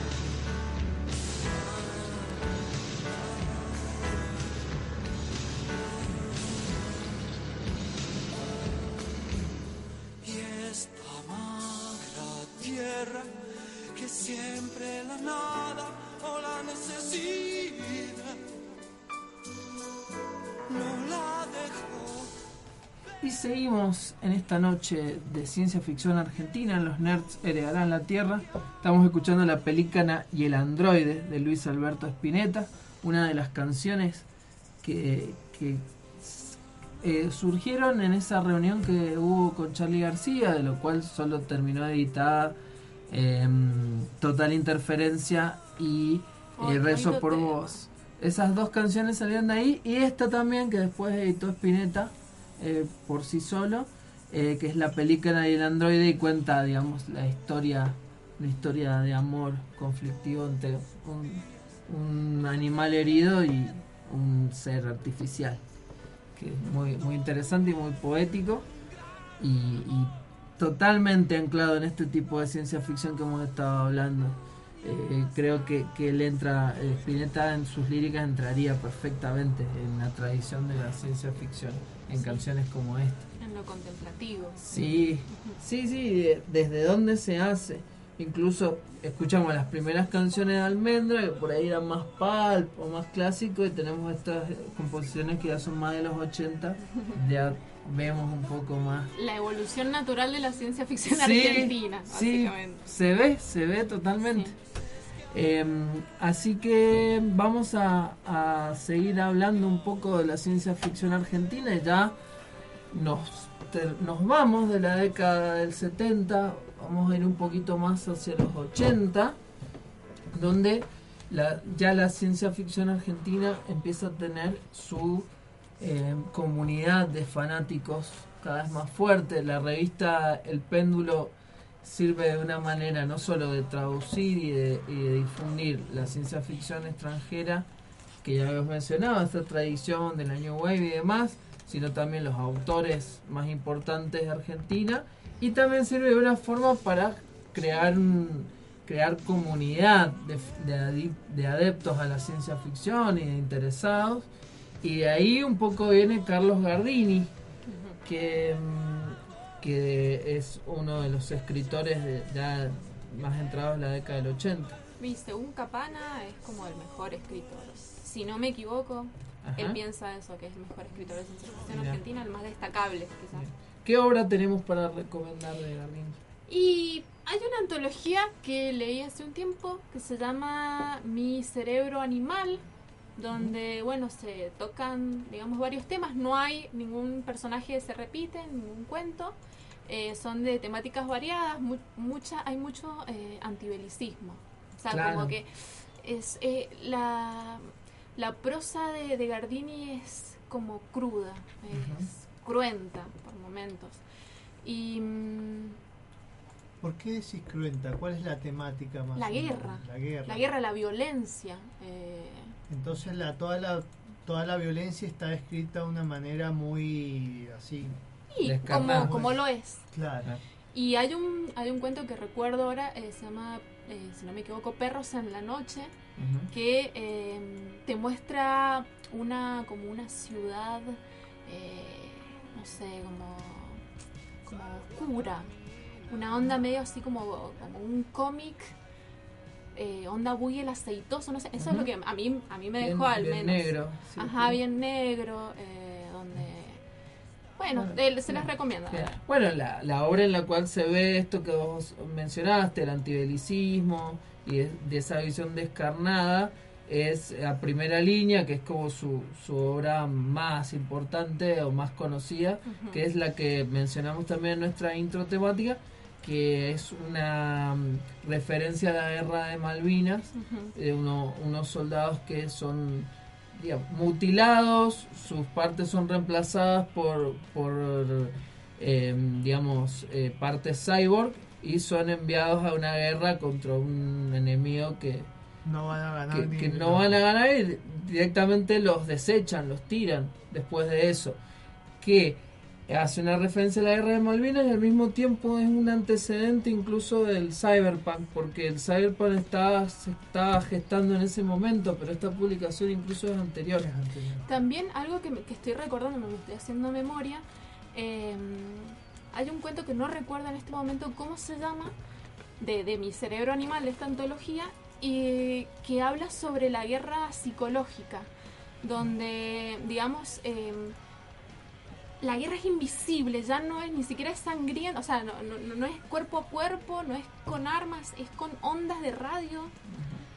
Y esta magra tierra siempre la nada o la necesidad no la dejó. Y seguimos en esta noche de ciencia ficción argentina, en los nerds heredarán la Tierra. Estamos escuchando La pelícana y el androide de Luis Alberto Spinetta, una de las canciones que, eh, surgieron en esa reunión que hubo con Charlie García, de lo cual solo terminó editada em, Total Interferencia y eh, Rezo por Vos. Esas dos canciones salieron de ahí y esta también que después editó Spinetta eh, por sí solo, eh, que es la película y el androide y cuenta, digamos, la historia, la historia de amor conflictivo entre un, un animal herido y un ser artificial, que es muy, muy interesante y muy poético y, y totalmente anclado en este tipo de ciencia ficción que hemos estado hablando. Eh, creo que, que él entra, eh, Spinetta en sus líricas entraría perfectamente en la tradición de la ciencia ficción, en Sí. canciones como esta. En lo contemplativo. Sí, sí, sí, de- desde dónde se hace. Incluso escuchamos las primeras canciones de Almendra, que por ahí eran más pulp o más clásico, y tenemos estas composiciones que ya son más de los 80, ya vemos un poco más. La evolución natural de la ciencia ficción Sí, argentina, sí, básicamente. se ve, se ve totalmente. Em, así que vamos a, a seguir hablando un poco de la ciencia ficción argentina y ya nos, nos vamos de la década del 70, vamos a ir un poquito más hacia los 80, donde la, ya la ciencia ficción argentina empieza a tener su eh, comunidad de fanáticos cada vez más fuerte. La revista El Péndulo sirve de una manera no solo de traducir y de, difundir la ciencia ficción extranjera, que ya habíamos mencionado, esta tradición del año wave y demás, sino también los autores más importantes de Argentina, y también sirve de una forma para crear un- crear comunidad de, de de adeptos a la ciencia ficción y de interesados, y de ahí un poco viene Carlos Gardini, que, que es uno de los escritores de, ya más entrados en la década del 80. Y según Capana es como el mejor escritor. Si no me equivoco, Ajá. él piensa eso, que es el mejor escritor de ciencia ficción argentina, el más destacable quizás. ¿Qué obra tenemos para recomendar de Gardini? Y hay una antología que leí hace un tiempo que se llama Mi cerebro animal, donde, bueno, se tocan, digamos, varios temas. No hay ningún personaje que se repite, ningún cuento. Eh, son de temáticas variadas, mu- mucha, hay mucho eh, antibelicismo. O sea, Claro. como que es eh, la, la prosa de, de Gardini es como cruda, es cruenta por momentos. Y mm, ¿Por qué decís cruenta? ¿Cuál es la temática más? guerra, La guerra. la guerra, la violencia. eh, Entonces la, toda la toda la violencia está escrita de una manera muy así. y como, como lo es. Claro. Y hay un, hay un cuento que recuerdo ahora, eh, se llama, eh, si no me equivoco, Perros en la Noche, que eh, te muestra una como una ciudad, eh, no sé, como, como oscura, una onda medio así como, como un cómic, eh, onda muy el aceitoso, no sé, eso es lo que a mí, a mí me Bien- dejó al bien menos. negro, sí, Ajá, sí. bien negro, eh, donde... Bueno, Bueno, eh, se las recomiendo. Bien. Bueno, la, la obra en la cual se ve esto que vos mencionaste, el antibelicismo y de, de esa visión descarnada, es a primera línea, que es como su, su obra más importante o más conocida, que es la que mencionamos también en nuestra intro temática, que es una mm, referencia a la guerra de Malvinas, de uno- unos soldados que son digamos, mutilados, sus partes son reemplazadas por, por eh, digamos, eh, partes cyborg y son enviados a una guerra contra un enemigo que, No van a ganar que no van a ganar y directamente los desechan, los tiran después de eso. Que hace una referencia a la guerra de Malvinas y al mismo tiempo es un antecedente incluso del cyberpunk, porque el cyberpunk estaba, se estaba gestando en ese momento, pero esta publicación incluso es anterior. También algo que, me- que estoy recordando, me estoy haciendo memoria, eh, hay un cuento que no recuerdo en este momento cómo se llama, de, de mi cerebro animal, de esta antología, y que habla sobre la guerra psicológica, donde, digamos, eh, la guerra es invisible, ya no es ni siquiera es sangrienta, o sea, no, no, no es cuerpo a cuerpo, no es con armas, es con ondas de radio,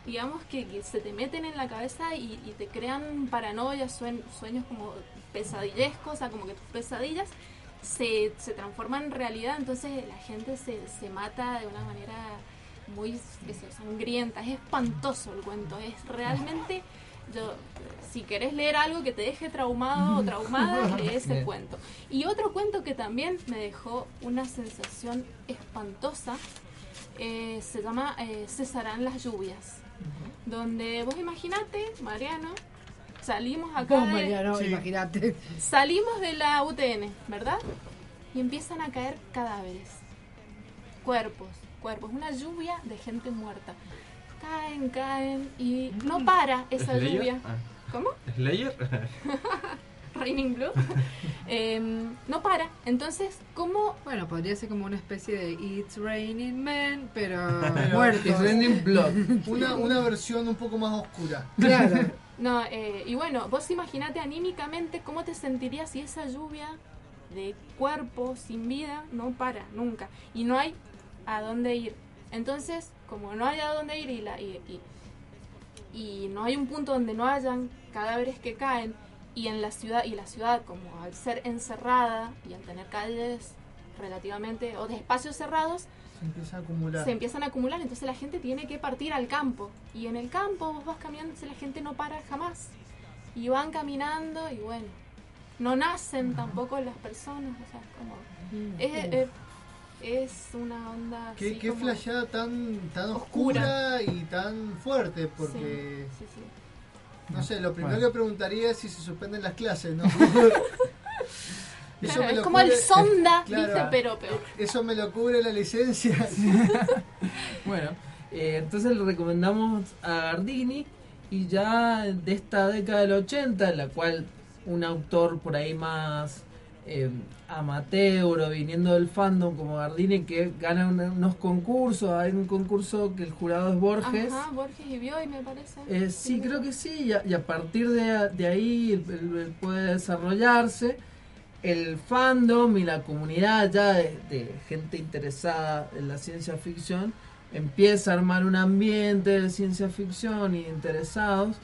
digamos, que, se te meten en la cabeza y, y te crean paranoias, suen- sueños como pesadillescos, o sea, como que tus pesadillas se, se transforman en realidad, entonces la gente se, se mata de una manera muy eso, sangrienta, es espantoso el cuento, es realmente... Yo, si querés leer algo que te deje traumado o traumada, lee ese cuento. Y otro cuento que también me dejó una sensación espantosa eh, se llama eh, Cesarán las lluvias. Donde vos imaginate, Mariano, salimos acá. Vos, de- Mariano, imagínate. Salimos de la UTN, ¿verdad? Y empiezan a caer cadáveres, cuerpos, cuerpos, una lluvia de gente muerta. Caen, caen y no para esa lluvia. Ah. ¿Cómo? ¿Slayer? Raining Blue. Em, no para. Entonces, ¿cómo? Bueno, podría ser como una especie de It's Raining Men, pero, Pero- muertos. It's Raining Una, una versión un poco más oscura. Claro. No, eh, y bueno, vos imaginate anímicamente cómo te sentirías si esa lluvia de cuerpo sin vida no para nunca y no hay a dónde ir. Entonces, como no hay a dónde ir y, la, y, y- y no hay un punto donde no hayan cadáveres que caen y en la ciudad y la ciudad como al ser encerrada y al tener calles relativamente o de espacios cerrados Se empieza a acumular. se empiezan a acumular, entonces la gente tiene que partir al campo. Y en el campo vos vas caminando, la gente no para jamás. Y van caminando y bueno, no nacen tampoco las personas, o sea, como... Es, es- es una onda... Qué, así qué como- flasheada tan, tan Oscura. oscura y tan fuerte, porque... Sí, sí, sí. No sé, lo primero Bueno. que preguntaría es si se suspenden las clases, ¿no? Claro, es como el sonda, Claro. ¿viste? Pero peor. Eso me lo cubre la licencia. Bueno, eh, entonces le recomendamos a Gardini y ya de esta década del 80, en la cual un autor por ahí más eh, amateur o viniendo del fandom como Gardini que gana unos concursos, hay un concurso que el jurado es Borges. Ajá, Borges y Bioy me parece. Eh, sí, creo que sí, y a, y a partir de, de ahí él- él- él puede desarrollarse. El fandom y la comunidad ya de, de gente interesada en la ciencia ficción empieza a armar un ambiente de ciencia ficción y interesados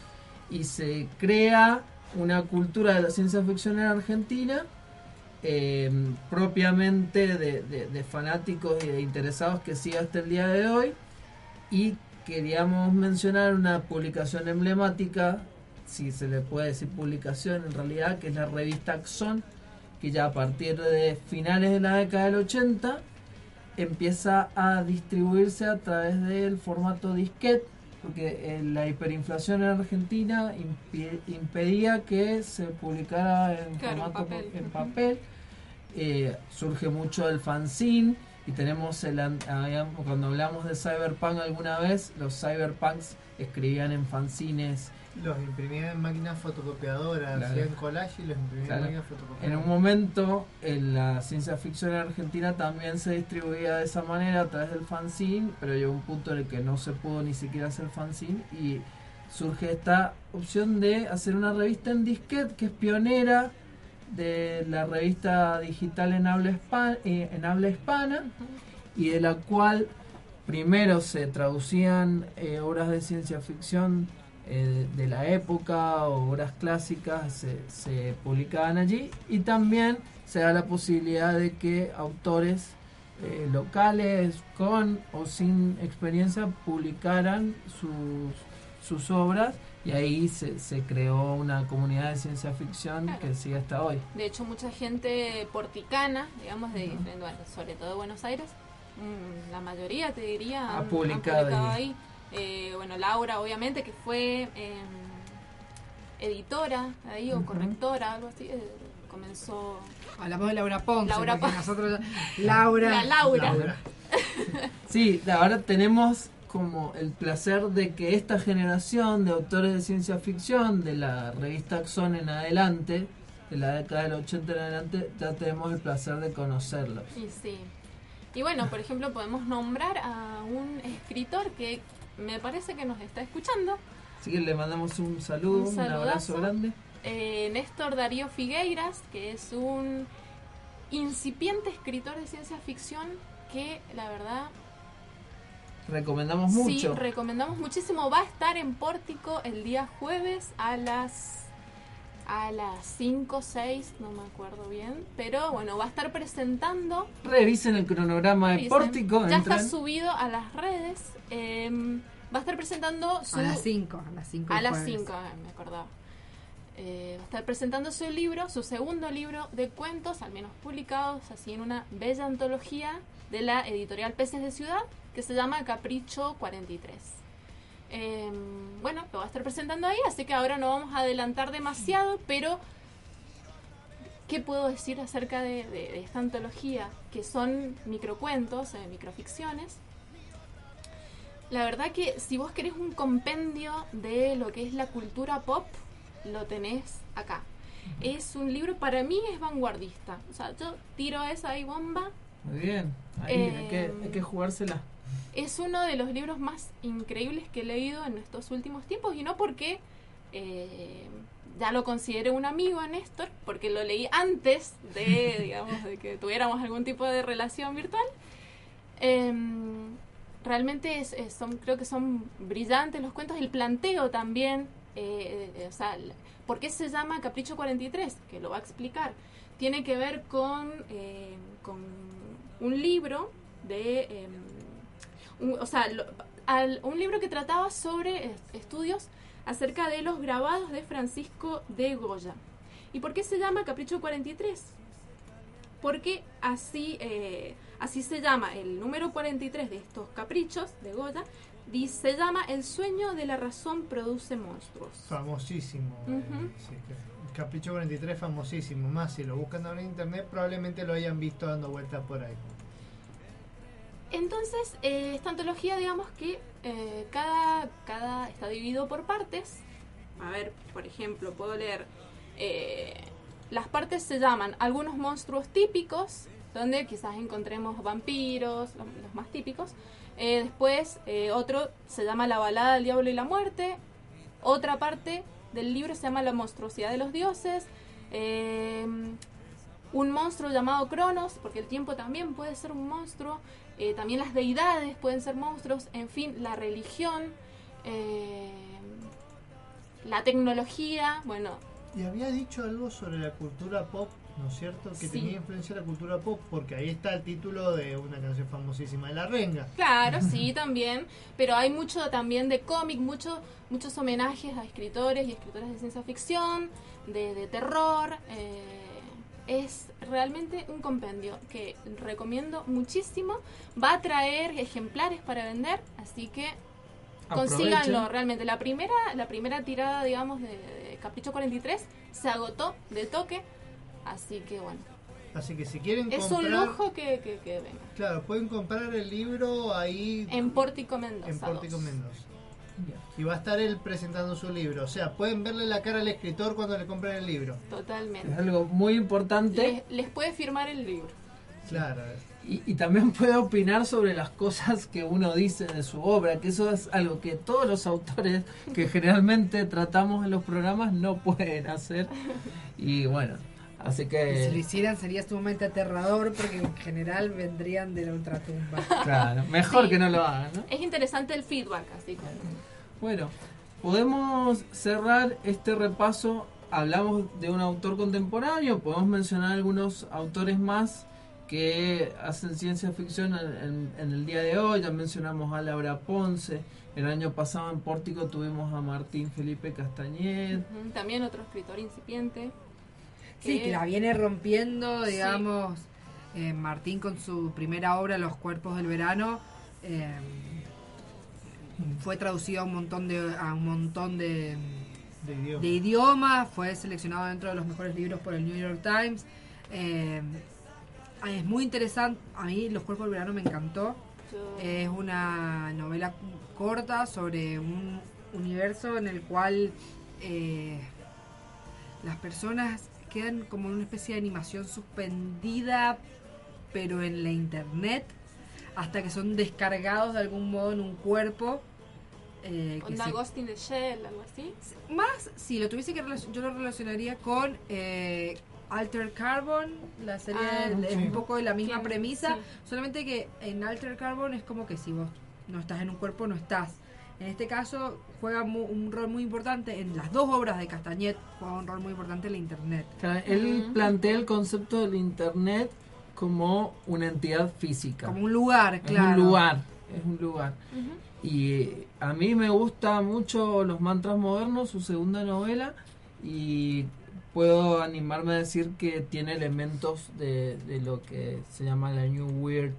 y se crea una cultura de la ciencia ficción en Argentina eh, propiamente de, de- de fanáticos y de interesados que sigue hasta el día de hoy. Y queríamos mencionar una publicación emblemática, si se le puede decir publicación en realidad, que es la revista Axon, que ya a partir de finales de la década del 80 empieza a distribuirse a través del formato disquete, porque eh, la hiperinflación en Argentina impedía que se publicara en Claro, formato papel. en papel. Eh, surge mucho el fanzine y tenemos el habíamos- cuando hablamos de cyberpunk alguna vez los cyberpunks escribían en fanzines Los imprimían en máquinas fotocopiadoras, Claro. hacían collage y los imprimían Claro. en máquinas En fotocopiadoras. un momento, en la ciencia ficción en Argentina también se distribuía de esa manera a través del fanzine, pero llegó un punto en el que no se pudo ni siquiera hacer fanzine y surge esta opción de hacer una revista en disquete que es pionera de la revista digital en habla, hispa- eh, en habla hispana y de la cual primero se traducían eh, obras de ciencia ficción eh, de la época, obras clásicas, se, se publicaban allí y también se da la posibilidad de que autores eh, locales con o sin experiencia publicaran sus, sus obras y ahí se, se creó una comunidad de ciencia ficción que sigue hasta hoy. De hecho, mucha gente porticana, digamos, de, bueno, sobre todo de Buenos Aires, mm, la mayoría te diría Ha han publicado ahí. ahí. Eh, bueno, Laura, obviamente, que fue eh, editora ahí o correctora, algo así, eh, comenzó. Hablamos de Laura Ponce, Laura Ponce. nosotros Laura. La Laura. Laura. Sí, ahora tenemos como el placer de que esta generación de autores de ciencia ficción, de la revista Axon en adelante, de la década del 80 en adelante, ya tenemos el placer de conocerlos. Y sí. Y bueno, por ejemplo, podemos nombrar a un escritor que me parece que nos está escuchando. Así que le mandamos un saludo, un, abrazo grande. Eh, Néstor Darío Figueiras, que es un incipiente escritor de ciencia ficción que la verdad Recomendamos sí mucho. recomendamos muchísimo. Va a estar en Pórtico el día jueves a las a las 5 6, no me acuerdo bien, pero bueno, va a estar presentando Revisen el cronograma de Pórtico. Ya entran. está subido a las redes. eh, va a estar presentando su A las 5, a las 5. a las 5, me acordaba. Eh, va a estar presentando su libro, su segundo libro de cuentos, al menos publicados así en una bella antología de la editorial Peces de Ciudad, que se llama Capricho 43. Eh, bueno, lo va a estar presentando ahí, así que ahora no vamos a adelantar demasiado, pero ¿qué puedo decir acerca de, de- de esta antología? Que son microcuentos, eh, microficciones. La verdad que si vos querés un compendio de lo que es la cultura pop, lo tenés acá. Es un libro, para mí es vanguardista. O sea, yo tiro esa ahí bomba. Muy bien. Ahí Eh, hay, que, hay que jugársela. Es uno de los libros más increíbles que he leído en estos últimos tiempos y no porque eh, ya lo considere un amigo a Néstor, porque lo leí antes de, digamos, de que tuviéramos algún tipo de relación virtual. Em, realmente es- es- son, creo que son brillantes los cuentos, el planteo también, eh, eh, o sea, ¿por qué se llama Capricho 43? Que lo va a explicar. Tiene que ver con, eh, con un libro de... un- o sea, lo- al- un libro que trataba sobre eh, estudios acerca de los grabados de Francisco de Goya. ¿Y por qué se llama Capricho 43? Porque así, eh, así se llama el número 43 de estos caprichos de Goya. di- Se llama El sueño de la razón produce monstruos. Famosísimo. eh, Ujú. sí, que- Capricho 43 famosísimo. Más si lo buscan ahora en internet, probablemente lo hayan visto dando vueltas por ahí. Entonces, eh, esta antología, digamos que eh, cada, cada está dividido por partes. A ver, por ejemplo, puedo leer. eh, las partes se llaman algunos monstruos típicos, donde quizás encontremos vampiros, los, los más típicos. Después, otro se llama La balada del diablo y la muerte. Otra parte del libro se llama La monstruosidad de los dioses. Un monstruo llamado Cronos, porque el tiempo también puede ser un monstruo, eh, también las deidades pueden ser monstruos, en fin, la religión, eh, la tecnología, bueno, Y había dicho algo sobre la cultura pop, ¿no es cierto? Que Sí. tenía influencia la cultura pop, porque ahí está el título de una canción famosísima de La Renga. claro, sí, también, pero hay mucho también de cómic, mucho, muchos homenajes a escritores y escritoras de ciencia ficción, de, de terror, eh, es realmente un compendio que recomiendo muchísimo, va a traer ejemplares para vender, así que consíganlo realmente. La primera, la primera tirada, digamos, de, de Capricho 43 se agotó de toque. Así que bueno. Así que si quieren Es comprar... un lujo que, que, que venga. Claro, pueden comprar el libro ahí En Pórtico Mendoza. en Pórtico 2. Mendoza. Y va a estar él presentando su libro. O sea, pueden verle la cara al escritor cuando le compren el libro. Totalmente. Es algo muy importante. Les, les puede firmar el libro. Claro. Y, y también puede opinar sobre las cosas que uno dice de su obra, que eso es algo que todos los autores que generalmente tratamos en los programas no pueden hacer. Y bueno, así Y si lo que... hicieran sería sumamente aterrador porque en general vendrían de la ultratumba. Claro, mejor Sí. que no lo hagan, ¿no? Es interesante el feedback, así que. Bueno, Podemos cerrar este repaso. Hablamos de un autor contemporáneo, podemos mencionar algunos autores más que hacen ciencia ficción en, en- en el día de hoy. Ya mencionamos a Laura Ponce. El año pasado en Pórtico tuvimos a Martín Felipe Castañet. También otro escritor incipiente. Sí, que la viene rompiendo, Sí. digamos, eh, Martín con su primera obra, Los cuerpos del verano, eh, fue traducido a un montón de a un montón de, De idioma. de idiomas, fue seleccionado dentro de los mejores libros por el New York Times. eh, es muy interesante, a mí Los cuerpos del verano me encantó. Es una novela corta sobre un universo en el cual eh, las personas quedan como en una especie de animación suspendida, pero en la internet, hasta que son descargados de algún modo en un cuerpo. Eh, que Onda se- Ghost in the Shell, algo así. más, si lo tuviese que yo lo relacionaría con eh, Alter Carbon, la serie Ah, de- es sí. un poco de la misma premisa, sí. solamente que en Alter Carbon es como que si vos no estás en un cuerpo, no estás. En este caso juega mu- un rol muy importante, en las dos obras de Castañet juega un rol muy importante en la internet. Claro, Él plantea el concepto del Internet como una entidad física. Como un lugar, Es claro. un lugar, es un lugar. Y a mí me gusta mucho Los Mantras Modernos, su segunda novela, y puedo animarme a decir que tiene elementos de, de lo que se llama la New Weird,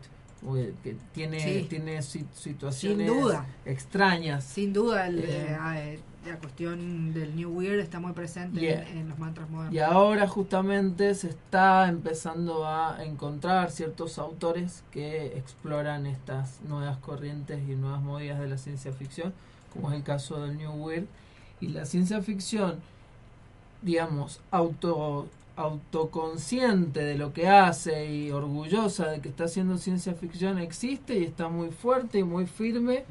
que tiene, Sí. tiene si- situaciones Sin duda. extrañas. Sin duda, el, Eh, eh, la cuestión del New Weird está muy presente Yeah. en, en los mantras modernos. Y ahora justamente se está empezando a encontrar ciertos autores que exploran estas nuevas corrientes y nuevas movidas de la ciencia ficción, como es el caso del New Weird. Y la ciencia ficción, digamos, auto autoconsciente de lo que hace y orgullosa de que está haciendo ciencia ficción existe y está muy fuerte y muy firme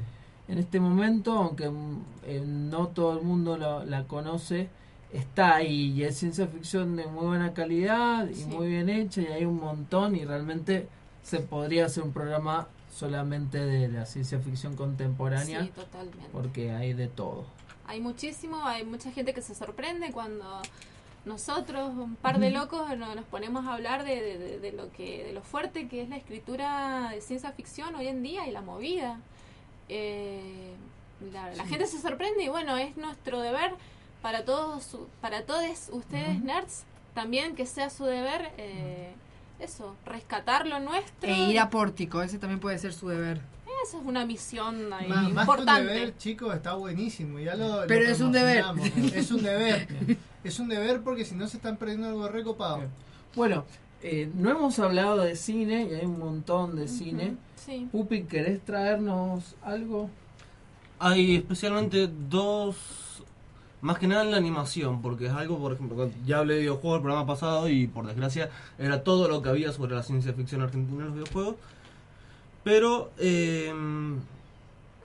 en este momento, aunque mm, eh, no todo el mundo lo- la conoce, está ahí y es ciencia ficción de muy buena calidad y Sí. muy bien hecha y hay un montón y realmente se podría hacer un programa solamente de la ciencia ficción contemporánea Sí, totalmente. porque hay de todo. Hay muchísimo, hay mucha gente que se sorprende cuando nosotros, un par de locos, no- nos ponemos a hablar de, de- de- de lo que, de lo fuerte que es la escritura de ciencia ficción hoy en día y la movida. Eh, la, la Sí. gente se sorprende y bueno, es nuestro deber para todos, su- para todos ustedes nerds, también que sea su deber eh, eso, rescatar lo nuestro. E ir a Pórtico, ese también puede ser su deber. Esa es una misión ahí Más, más que un importante. deber, chicos, está buenísimo. Ya lo, lo Pero es un deber. Es un deber. es un deber porque si no se están perdiendo algo recopado. Bueno, eh, no hemos hablado de cine y hay un montón de cine. Sí. Pupi, ¿querés traernos algo? Hay especialmente dos, más que nada en la animación, porque es algo, por ejemplo, ya hablé de videojuegos el programa pasado y por desgracia era todo lo que había sobre la ciencia ficción argentina en los videojuegos. Pero eh,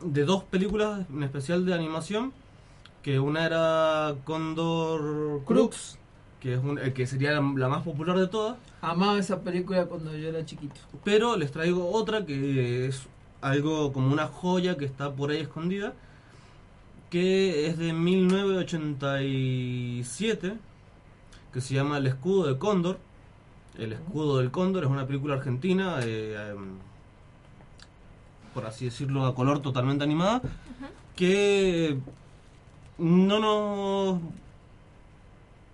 de dos películas, en especial de animación, que una era Condor Crux, que es un- que sería la, la más popular de todas. Amaba esa película cuando yo era chiquito. Pero les traigo otra que es algo como una joya que está por ahí escondida, que es de 1987, que se llama El escudo de Cóndor. El escudo del Cóndor es una película argentina, eh, em, por así decirlo, a color totalmente animada, que no nos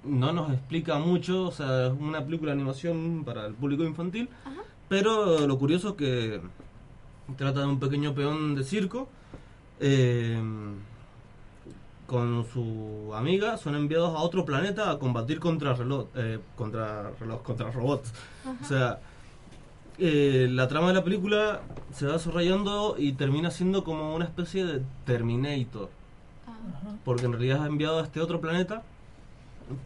no nos explica mucho, o sea, es una película de animación para el público infantil, pero lo curioso es que trata de un pequeño peón de circo eh, con su amiga, son enviados a otro planeta a combatir contra reloj, eh, contra reloj, contra robots. O sea, eh, la trama de la película se va desarrollando y termina siendo como una especie de Terminator. Porque en realidad es enviado a este otro planeta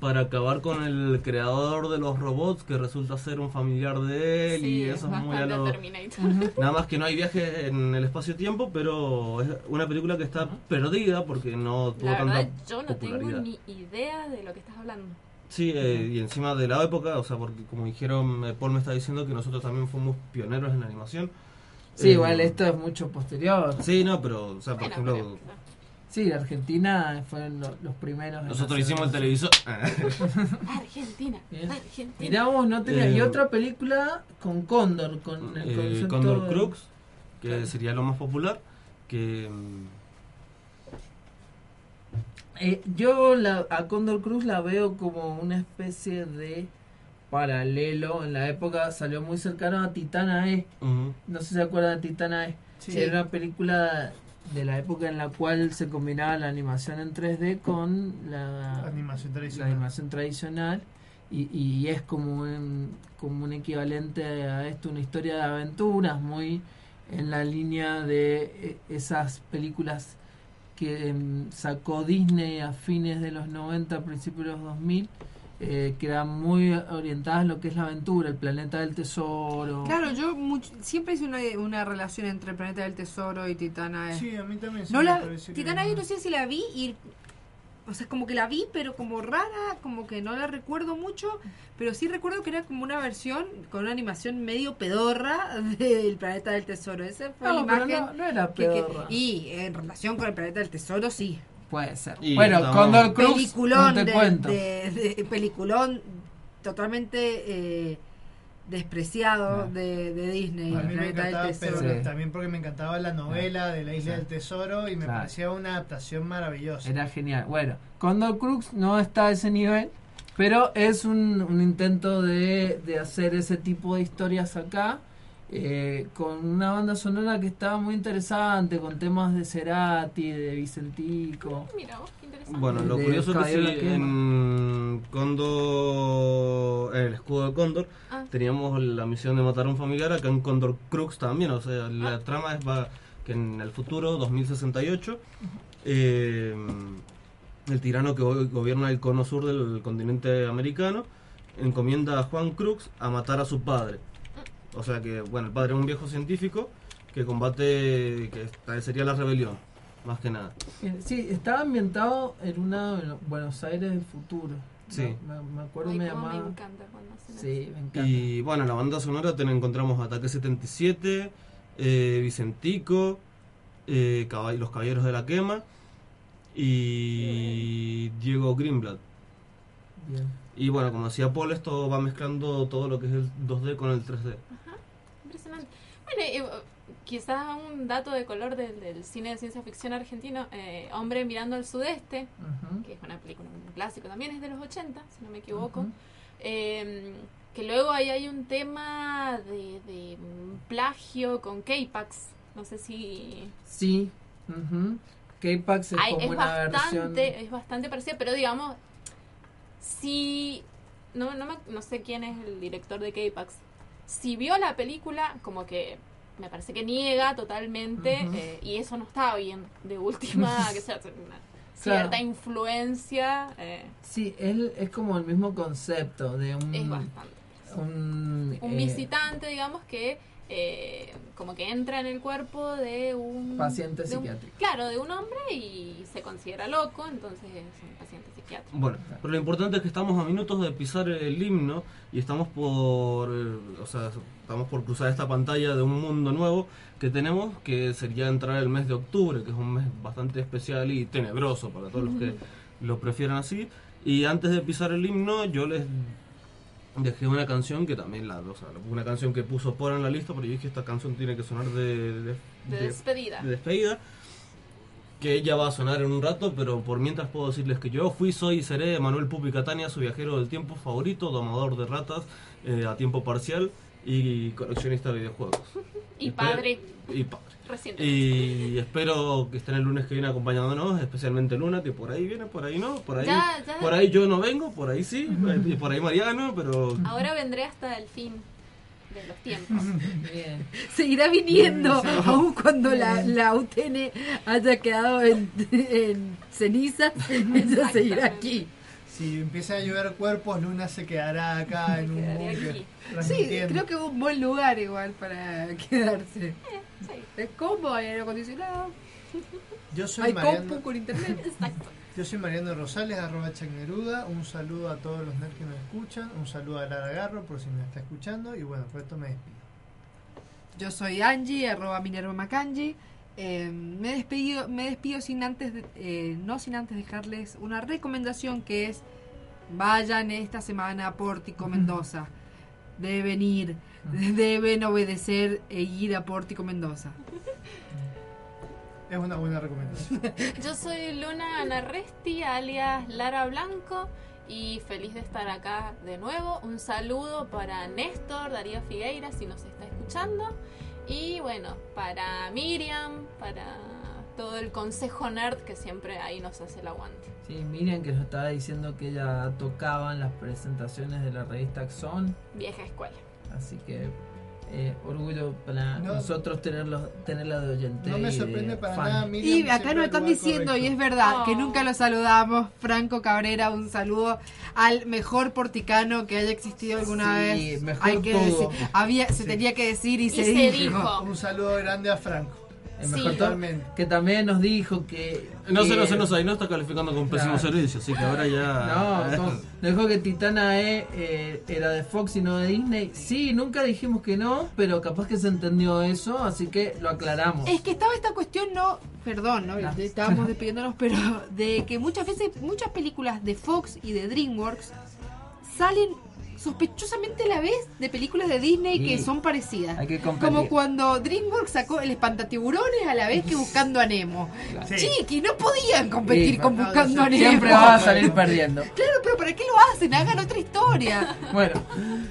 para acabar con el creador de los robots que resulta ser un familiar de él Sí, y es eso es muy a lo... Nada más que no hay viaje en el espacio-tiempo, pero es una película que está perdida porque no tuvo La verdad, tanta yo no tengo ni idea de lo que estás hablando. Sí, eh, y encima de la época, o sea, porque como dijeron, eh, Paul me está diciendo que nosotros también fuimos pioneros en la animación. Sí, Eh, igual esto es mucho posterior. Sí, no, pero, o sea, por Bueno, ejemplo... pero- Sí, Argentina fueron lo- los primeros. Nosotros hicimos el televisor. Argentina. Argentina. Mirá vos, no tenía. y Eh, otra película con Cóndor, con el Eh, concepto de- Crux, que Claro. sería lo más popular. Que. mm, Eh, yo la, a Condor Cruz la veo como una especie de paralelo. En la época salió muy cercano a Titana E. No sé si se acuerdan de Titana E. Sí. Era una película de la época en la cual se combinaba la animación en 3D con la Animación la tradicional. animación tradicional y, y es como un, como un equivalente a esto, una historia de aventuras muy en la línea de eh, esas películas que em, sacó Disney a fines de los 90, principios de los 2000, eh, que eran muy orientadas a lo que es la aventura, el planeta del tesoro. Claro, yo much- siempre hice una, una relación entre Planeta del Tesoro y Titana E. Sí, a mí también. No la, que Titana E no sé si la vi y... O sea, como que la vi, pero como rara, como que no la recuerdo mucho, pero sí recuerdo que era como una versión con una animación medio pedorra del Planeta del Tesoro. Esa fue No, la pero imagen no- no era que- que- pedorra. y en relación con el Planeta del Tesoro, sí. Puede ser. Y bueno, Condor Cruz, peliculón no te de, cuento. de- de- peliculón totalmente eh, despreciado de, de Disney, A el mí me Planeta encantaba, del pero también porque me encantaba la novela de la Isla Sí. del Tesoro y me Claro. parecía una adaptación maravillosa. Era genial. Bueno, Condor Crux no está a ese nivel, pero es un, un intento de, de hacer ese tipo de historias acá. Eh, con una banda sonora que estaba muy interesante, con temas de Cerati, de Vicentico. Mira vos, qué interesante. Bueno, lo De curioso es que sí, en Condor, en el escudo de Condor, Ah. teníamos la misión de matar a un familiar, acá en Condor Crux también, o sea, Ah. la trama es va, que en el futuro, 2068, eh, el tirano que go- gobierna el cono sur del continente americano encomienda a Juan Crux a matar a su padre. O sea que, bueno, el padre es un viejo científico que combate, que esta sería la rebelión, más que nada. Sí, estaba ambientado en una en Buenos Aires del futuro. Sí. Me, me acuerdo, Ay, me llamaba. me encanta cuando hacen Sí, me encanta. Y bueno, en la banda sonora ten- encontramos Ataque 77, eh, Vicentico, eh, Caball- Los Caballeros de la Quema y Diego Greenblatt. Bien. Y bueno, como decía Paul, esto va mezclando todo lo que es el 2D con el 3D. Bueno, eh, quizás un dato de color del, del cine de ciencia ficción argentino, eh, Hombre mirando al sudeste, que es una película, un clásico también, es de los 80, si no me equivoco. Eh, que luego ahí hay un tema de, plagio con K-Pax. No sé si... Sí. ujú. K-Pax es Ay, como es una bastante, versión. es bastante parecida, pero digamos, si no, no, me- no sé quién es el director de K-Pax, si vio la película, como que me parece que niega totalmente, eh, y eso no está bien, de última, que sea una Claro. cierta influencia, eh, Sí, él es como el mismo concepto de un. es bastante. un, Un eh, visitante, digamos, que eh, como que entra en el cuerpo de un... Paciente de un- psiquiátrico. claro, de un hombre y se considera loco, entonces es un paciente psiquiátrico. Bueno, pero lo importante es que estamos a minutos de pisar el himno y estamos por, eh, o sea, estamos por cruzar esta pantalla de un mundo nuevo que tenemos, que sería entrar el mes de octubre, que es un mes bastante especial y tenebroso para todos los que lo prefieran así. Y antes de pisar el himno, yo les dejé una canción que también la, o sea, una canción que puso por en la lista, pero yo dije esta canción tiene que sonar de, de, De despedida. de despedida que ella va a sonar en un rato, pero por mientras puedo decirles que yo fui, soy y seré Manuel Pupi Catania, su viajero del tiempo favorito, domador de ratas eh, a tiempo parcial y coleccionista de videojuegos. Y Espe- padre. Y padre. Y espero que estén el lunes que viene acompañándonos, especialmente Luna, que por ahí viene, por ahí no, por ahí, Ya, ya. por ahí yo no vengo, por ahí sí, y por ahí Mariano, pero Ahora vendré hasta el fin de los tiempos. Bien. Seguirá viniendo, Sí. aun cuando la, la UTN haya quedado en, en cenizas, ella seguirá aquí. Si empieza a llover cuerpos, Luna se quedará acá en un búnker. Sí, creo que es un buen lugar igual para quedarse. Es cómodo, hay aire acondicionado, Yo soy hay Mariano, compu con internet. Exacto. yo soy Mariano Rosales, arroba Chagneruda. Un saludo a todos los nerds que nos escuchan. Un saludo a Lara Garro por si me está escuchando. Y bueno, por esto me despido. Yo soy Angie, arroba Minerva Macanji. Eh, me despido, me despido sin antes, de- eh, no sin antes dejarles una recomendación que es vayan esta semana a Pórtico Mendoza. Deben ir, deben obedecer e ir a Pórtico Mendoza. Es una buena recomendación. Yo soy Luna Anarresti, alias Lara Blanco, y feliz de estar acá de nuevo. Un saludo para Néstor, Darío Figueira, si nos está escuchando. Y bueno, para Miriam, para todo el consejo nerd que siempre ahí nos hace el aguante. Sí, Miriam que nos estaba diciendo que ella tocaba en las presentaciones de la revista Axon, Vieja escuela. así que eh, orgullo para No. nosotros tenerlos, tenerla de oyente. No me sorprende para fan. nada, Miriam. Y acá nos están diciendo, y es verdad, que Oh. nunca lo saludamos. Franco Cabrera, un saludo al mejor porticano que haya existido alguna Sí, vez. mejor Hay que todo. decir, había, se tenía que decir y, Y se, se dijo. dijo. Un saludo grande a Franco. El mejor que también nos dijo que... No sé, que- no sé, no sé, ahí no está calificando con pésimo Claro. servicio, así que ahora ya. No, no, nos dijo que Titana E eh, era de Fox y no de Disney. Sí, nunca dijimos que no, pero capaz que se entendió eso, así que lo aclaramos. Es que estaba esta cuestión, no, perdón, ¿no? estábamos despidiéndonos, pero de que muchas veces, muchas películas de Fox y de DreamWorks salen sospechosamente a la vez de películas de Disney que son parecidas. hay que competir. Como cuando DreamWorks sacó el espantatiburones a la vez que Buscando a Nemo. Chiqui, no podían competir Sí, con no, Buscando a Nemo. Siempre vas a salir perdiendo. Claro, pero ¿para qué lo hacen? Hagan otra historia. Bueno,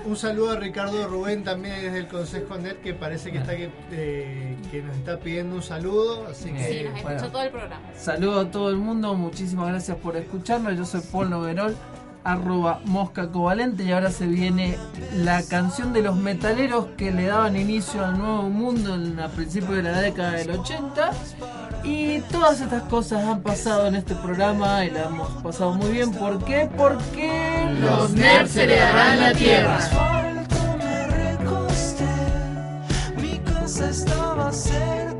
Un saludo a Ricardo Rubén también desde el Consejo Net que parece que está que, eh, que nos está pidiendo un saludo, así que Sí, nos escuchó bueno. todo el programa. saludo a todo el mundo, muchísimas gracias por escucharnos. Yo soy Paul Noverol, arroba mosca covalente, y ahora se viene la canción de los metaleros que le daban inicio al nuevo mundo en, a principios de la década del 80. Y todas estas cosas han pasado en este programa y la hemos pasado muy bien. ¿Por qué? Porque Los nerds la tierra. asfalto me recosté, mi casa estaba cerca.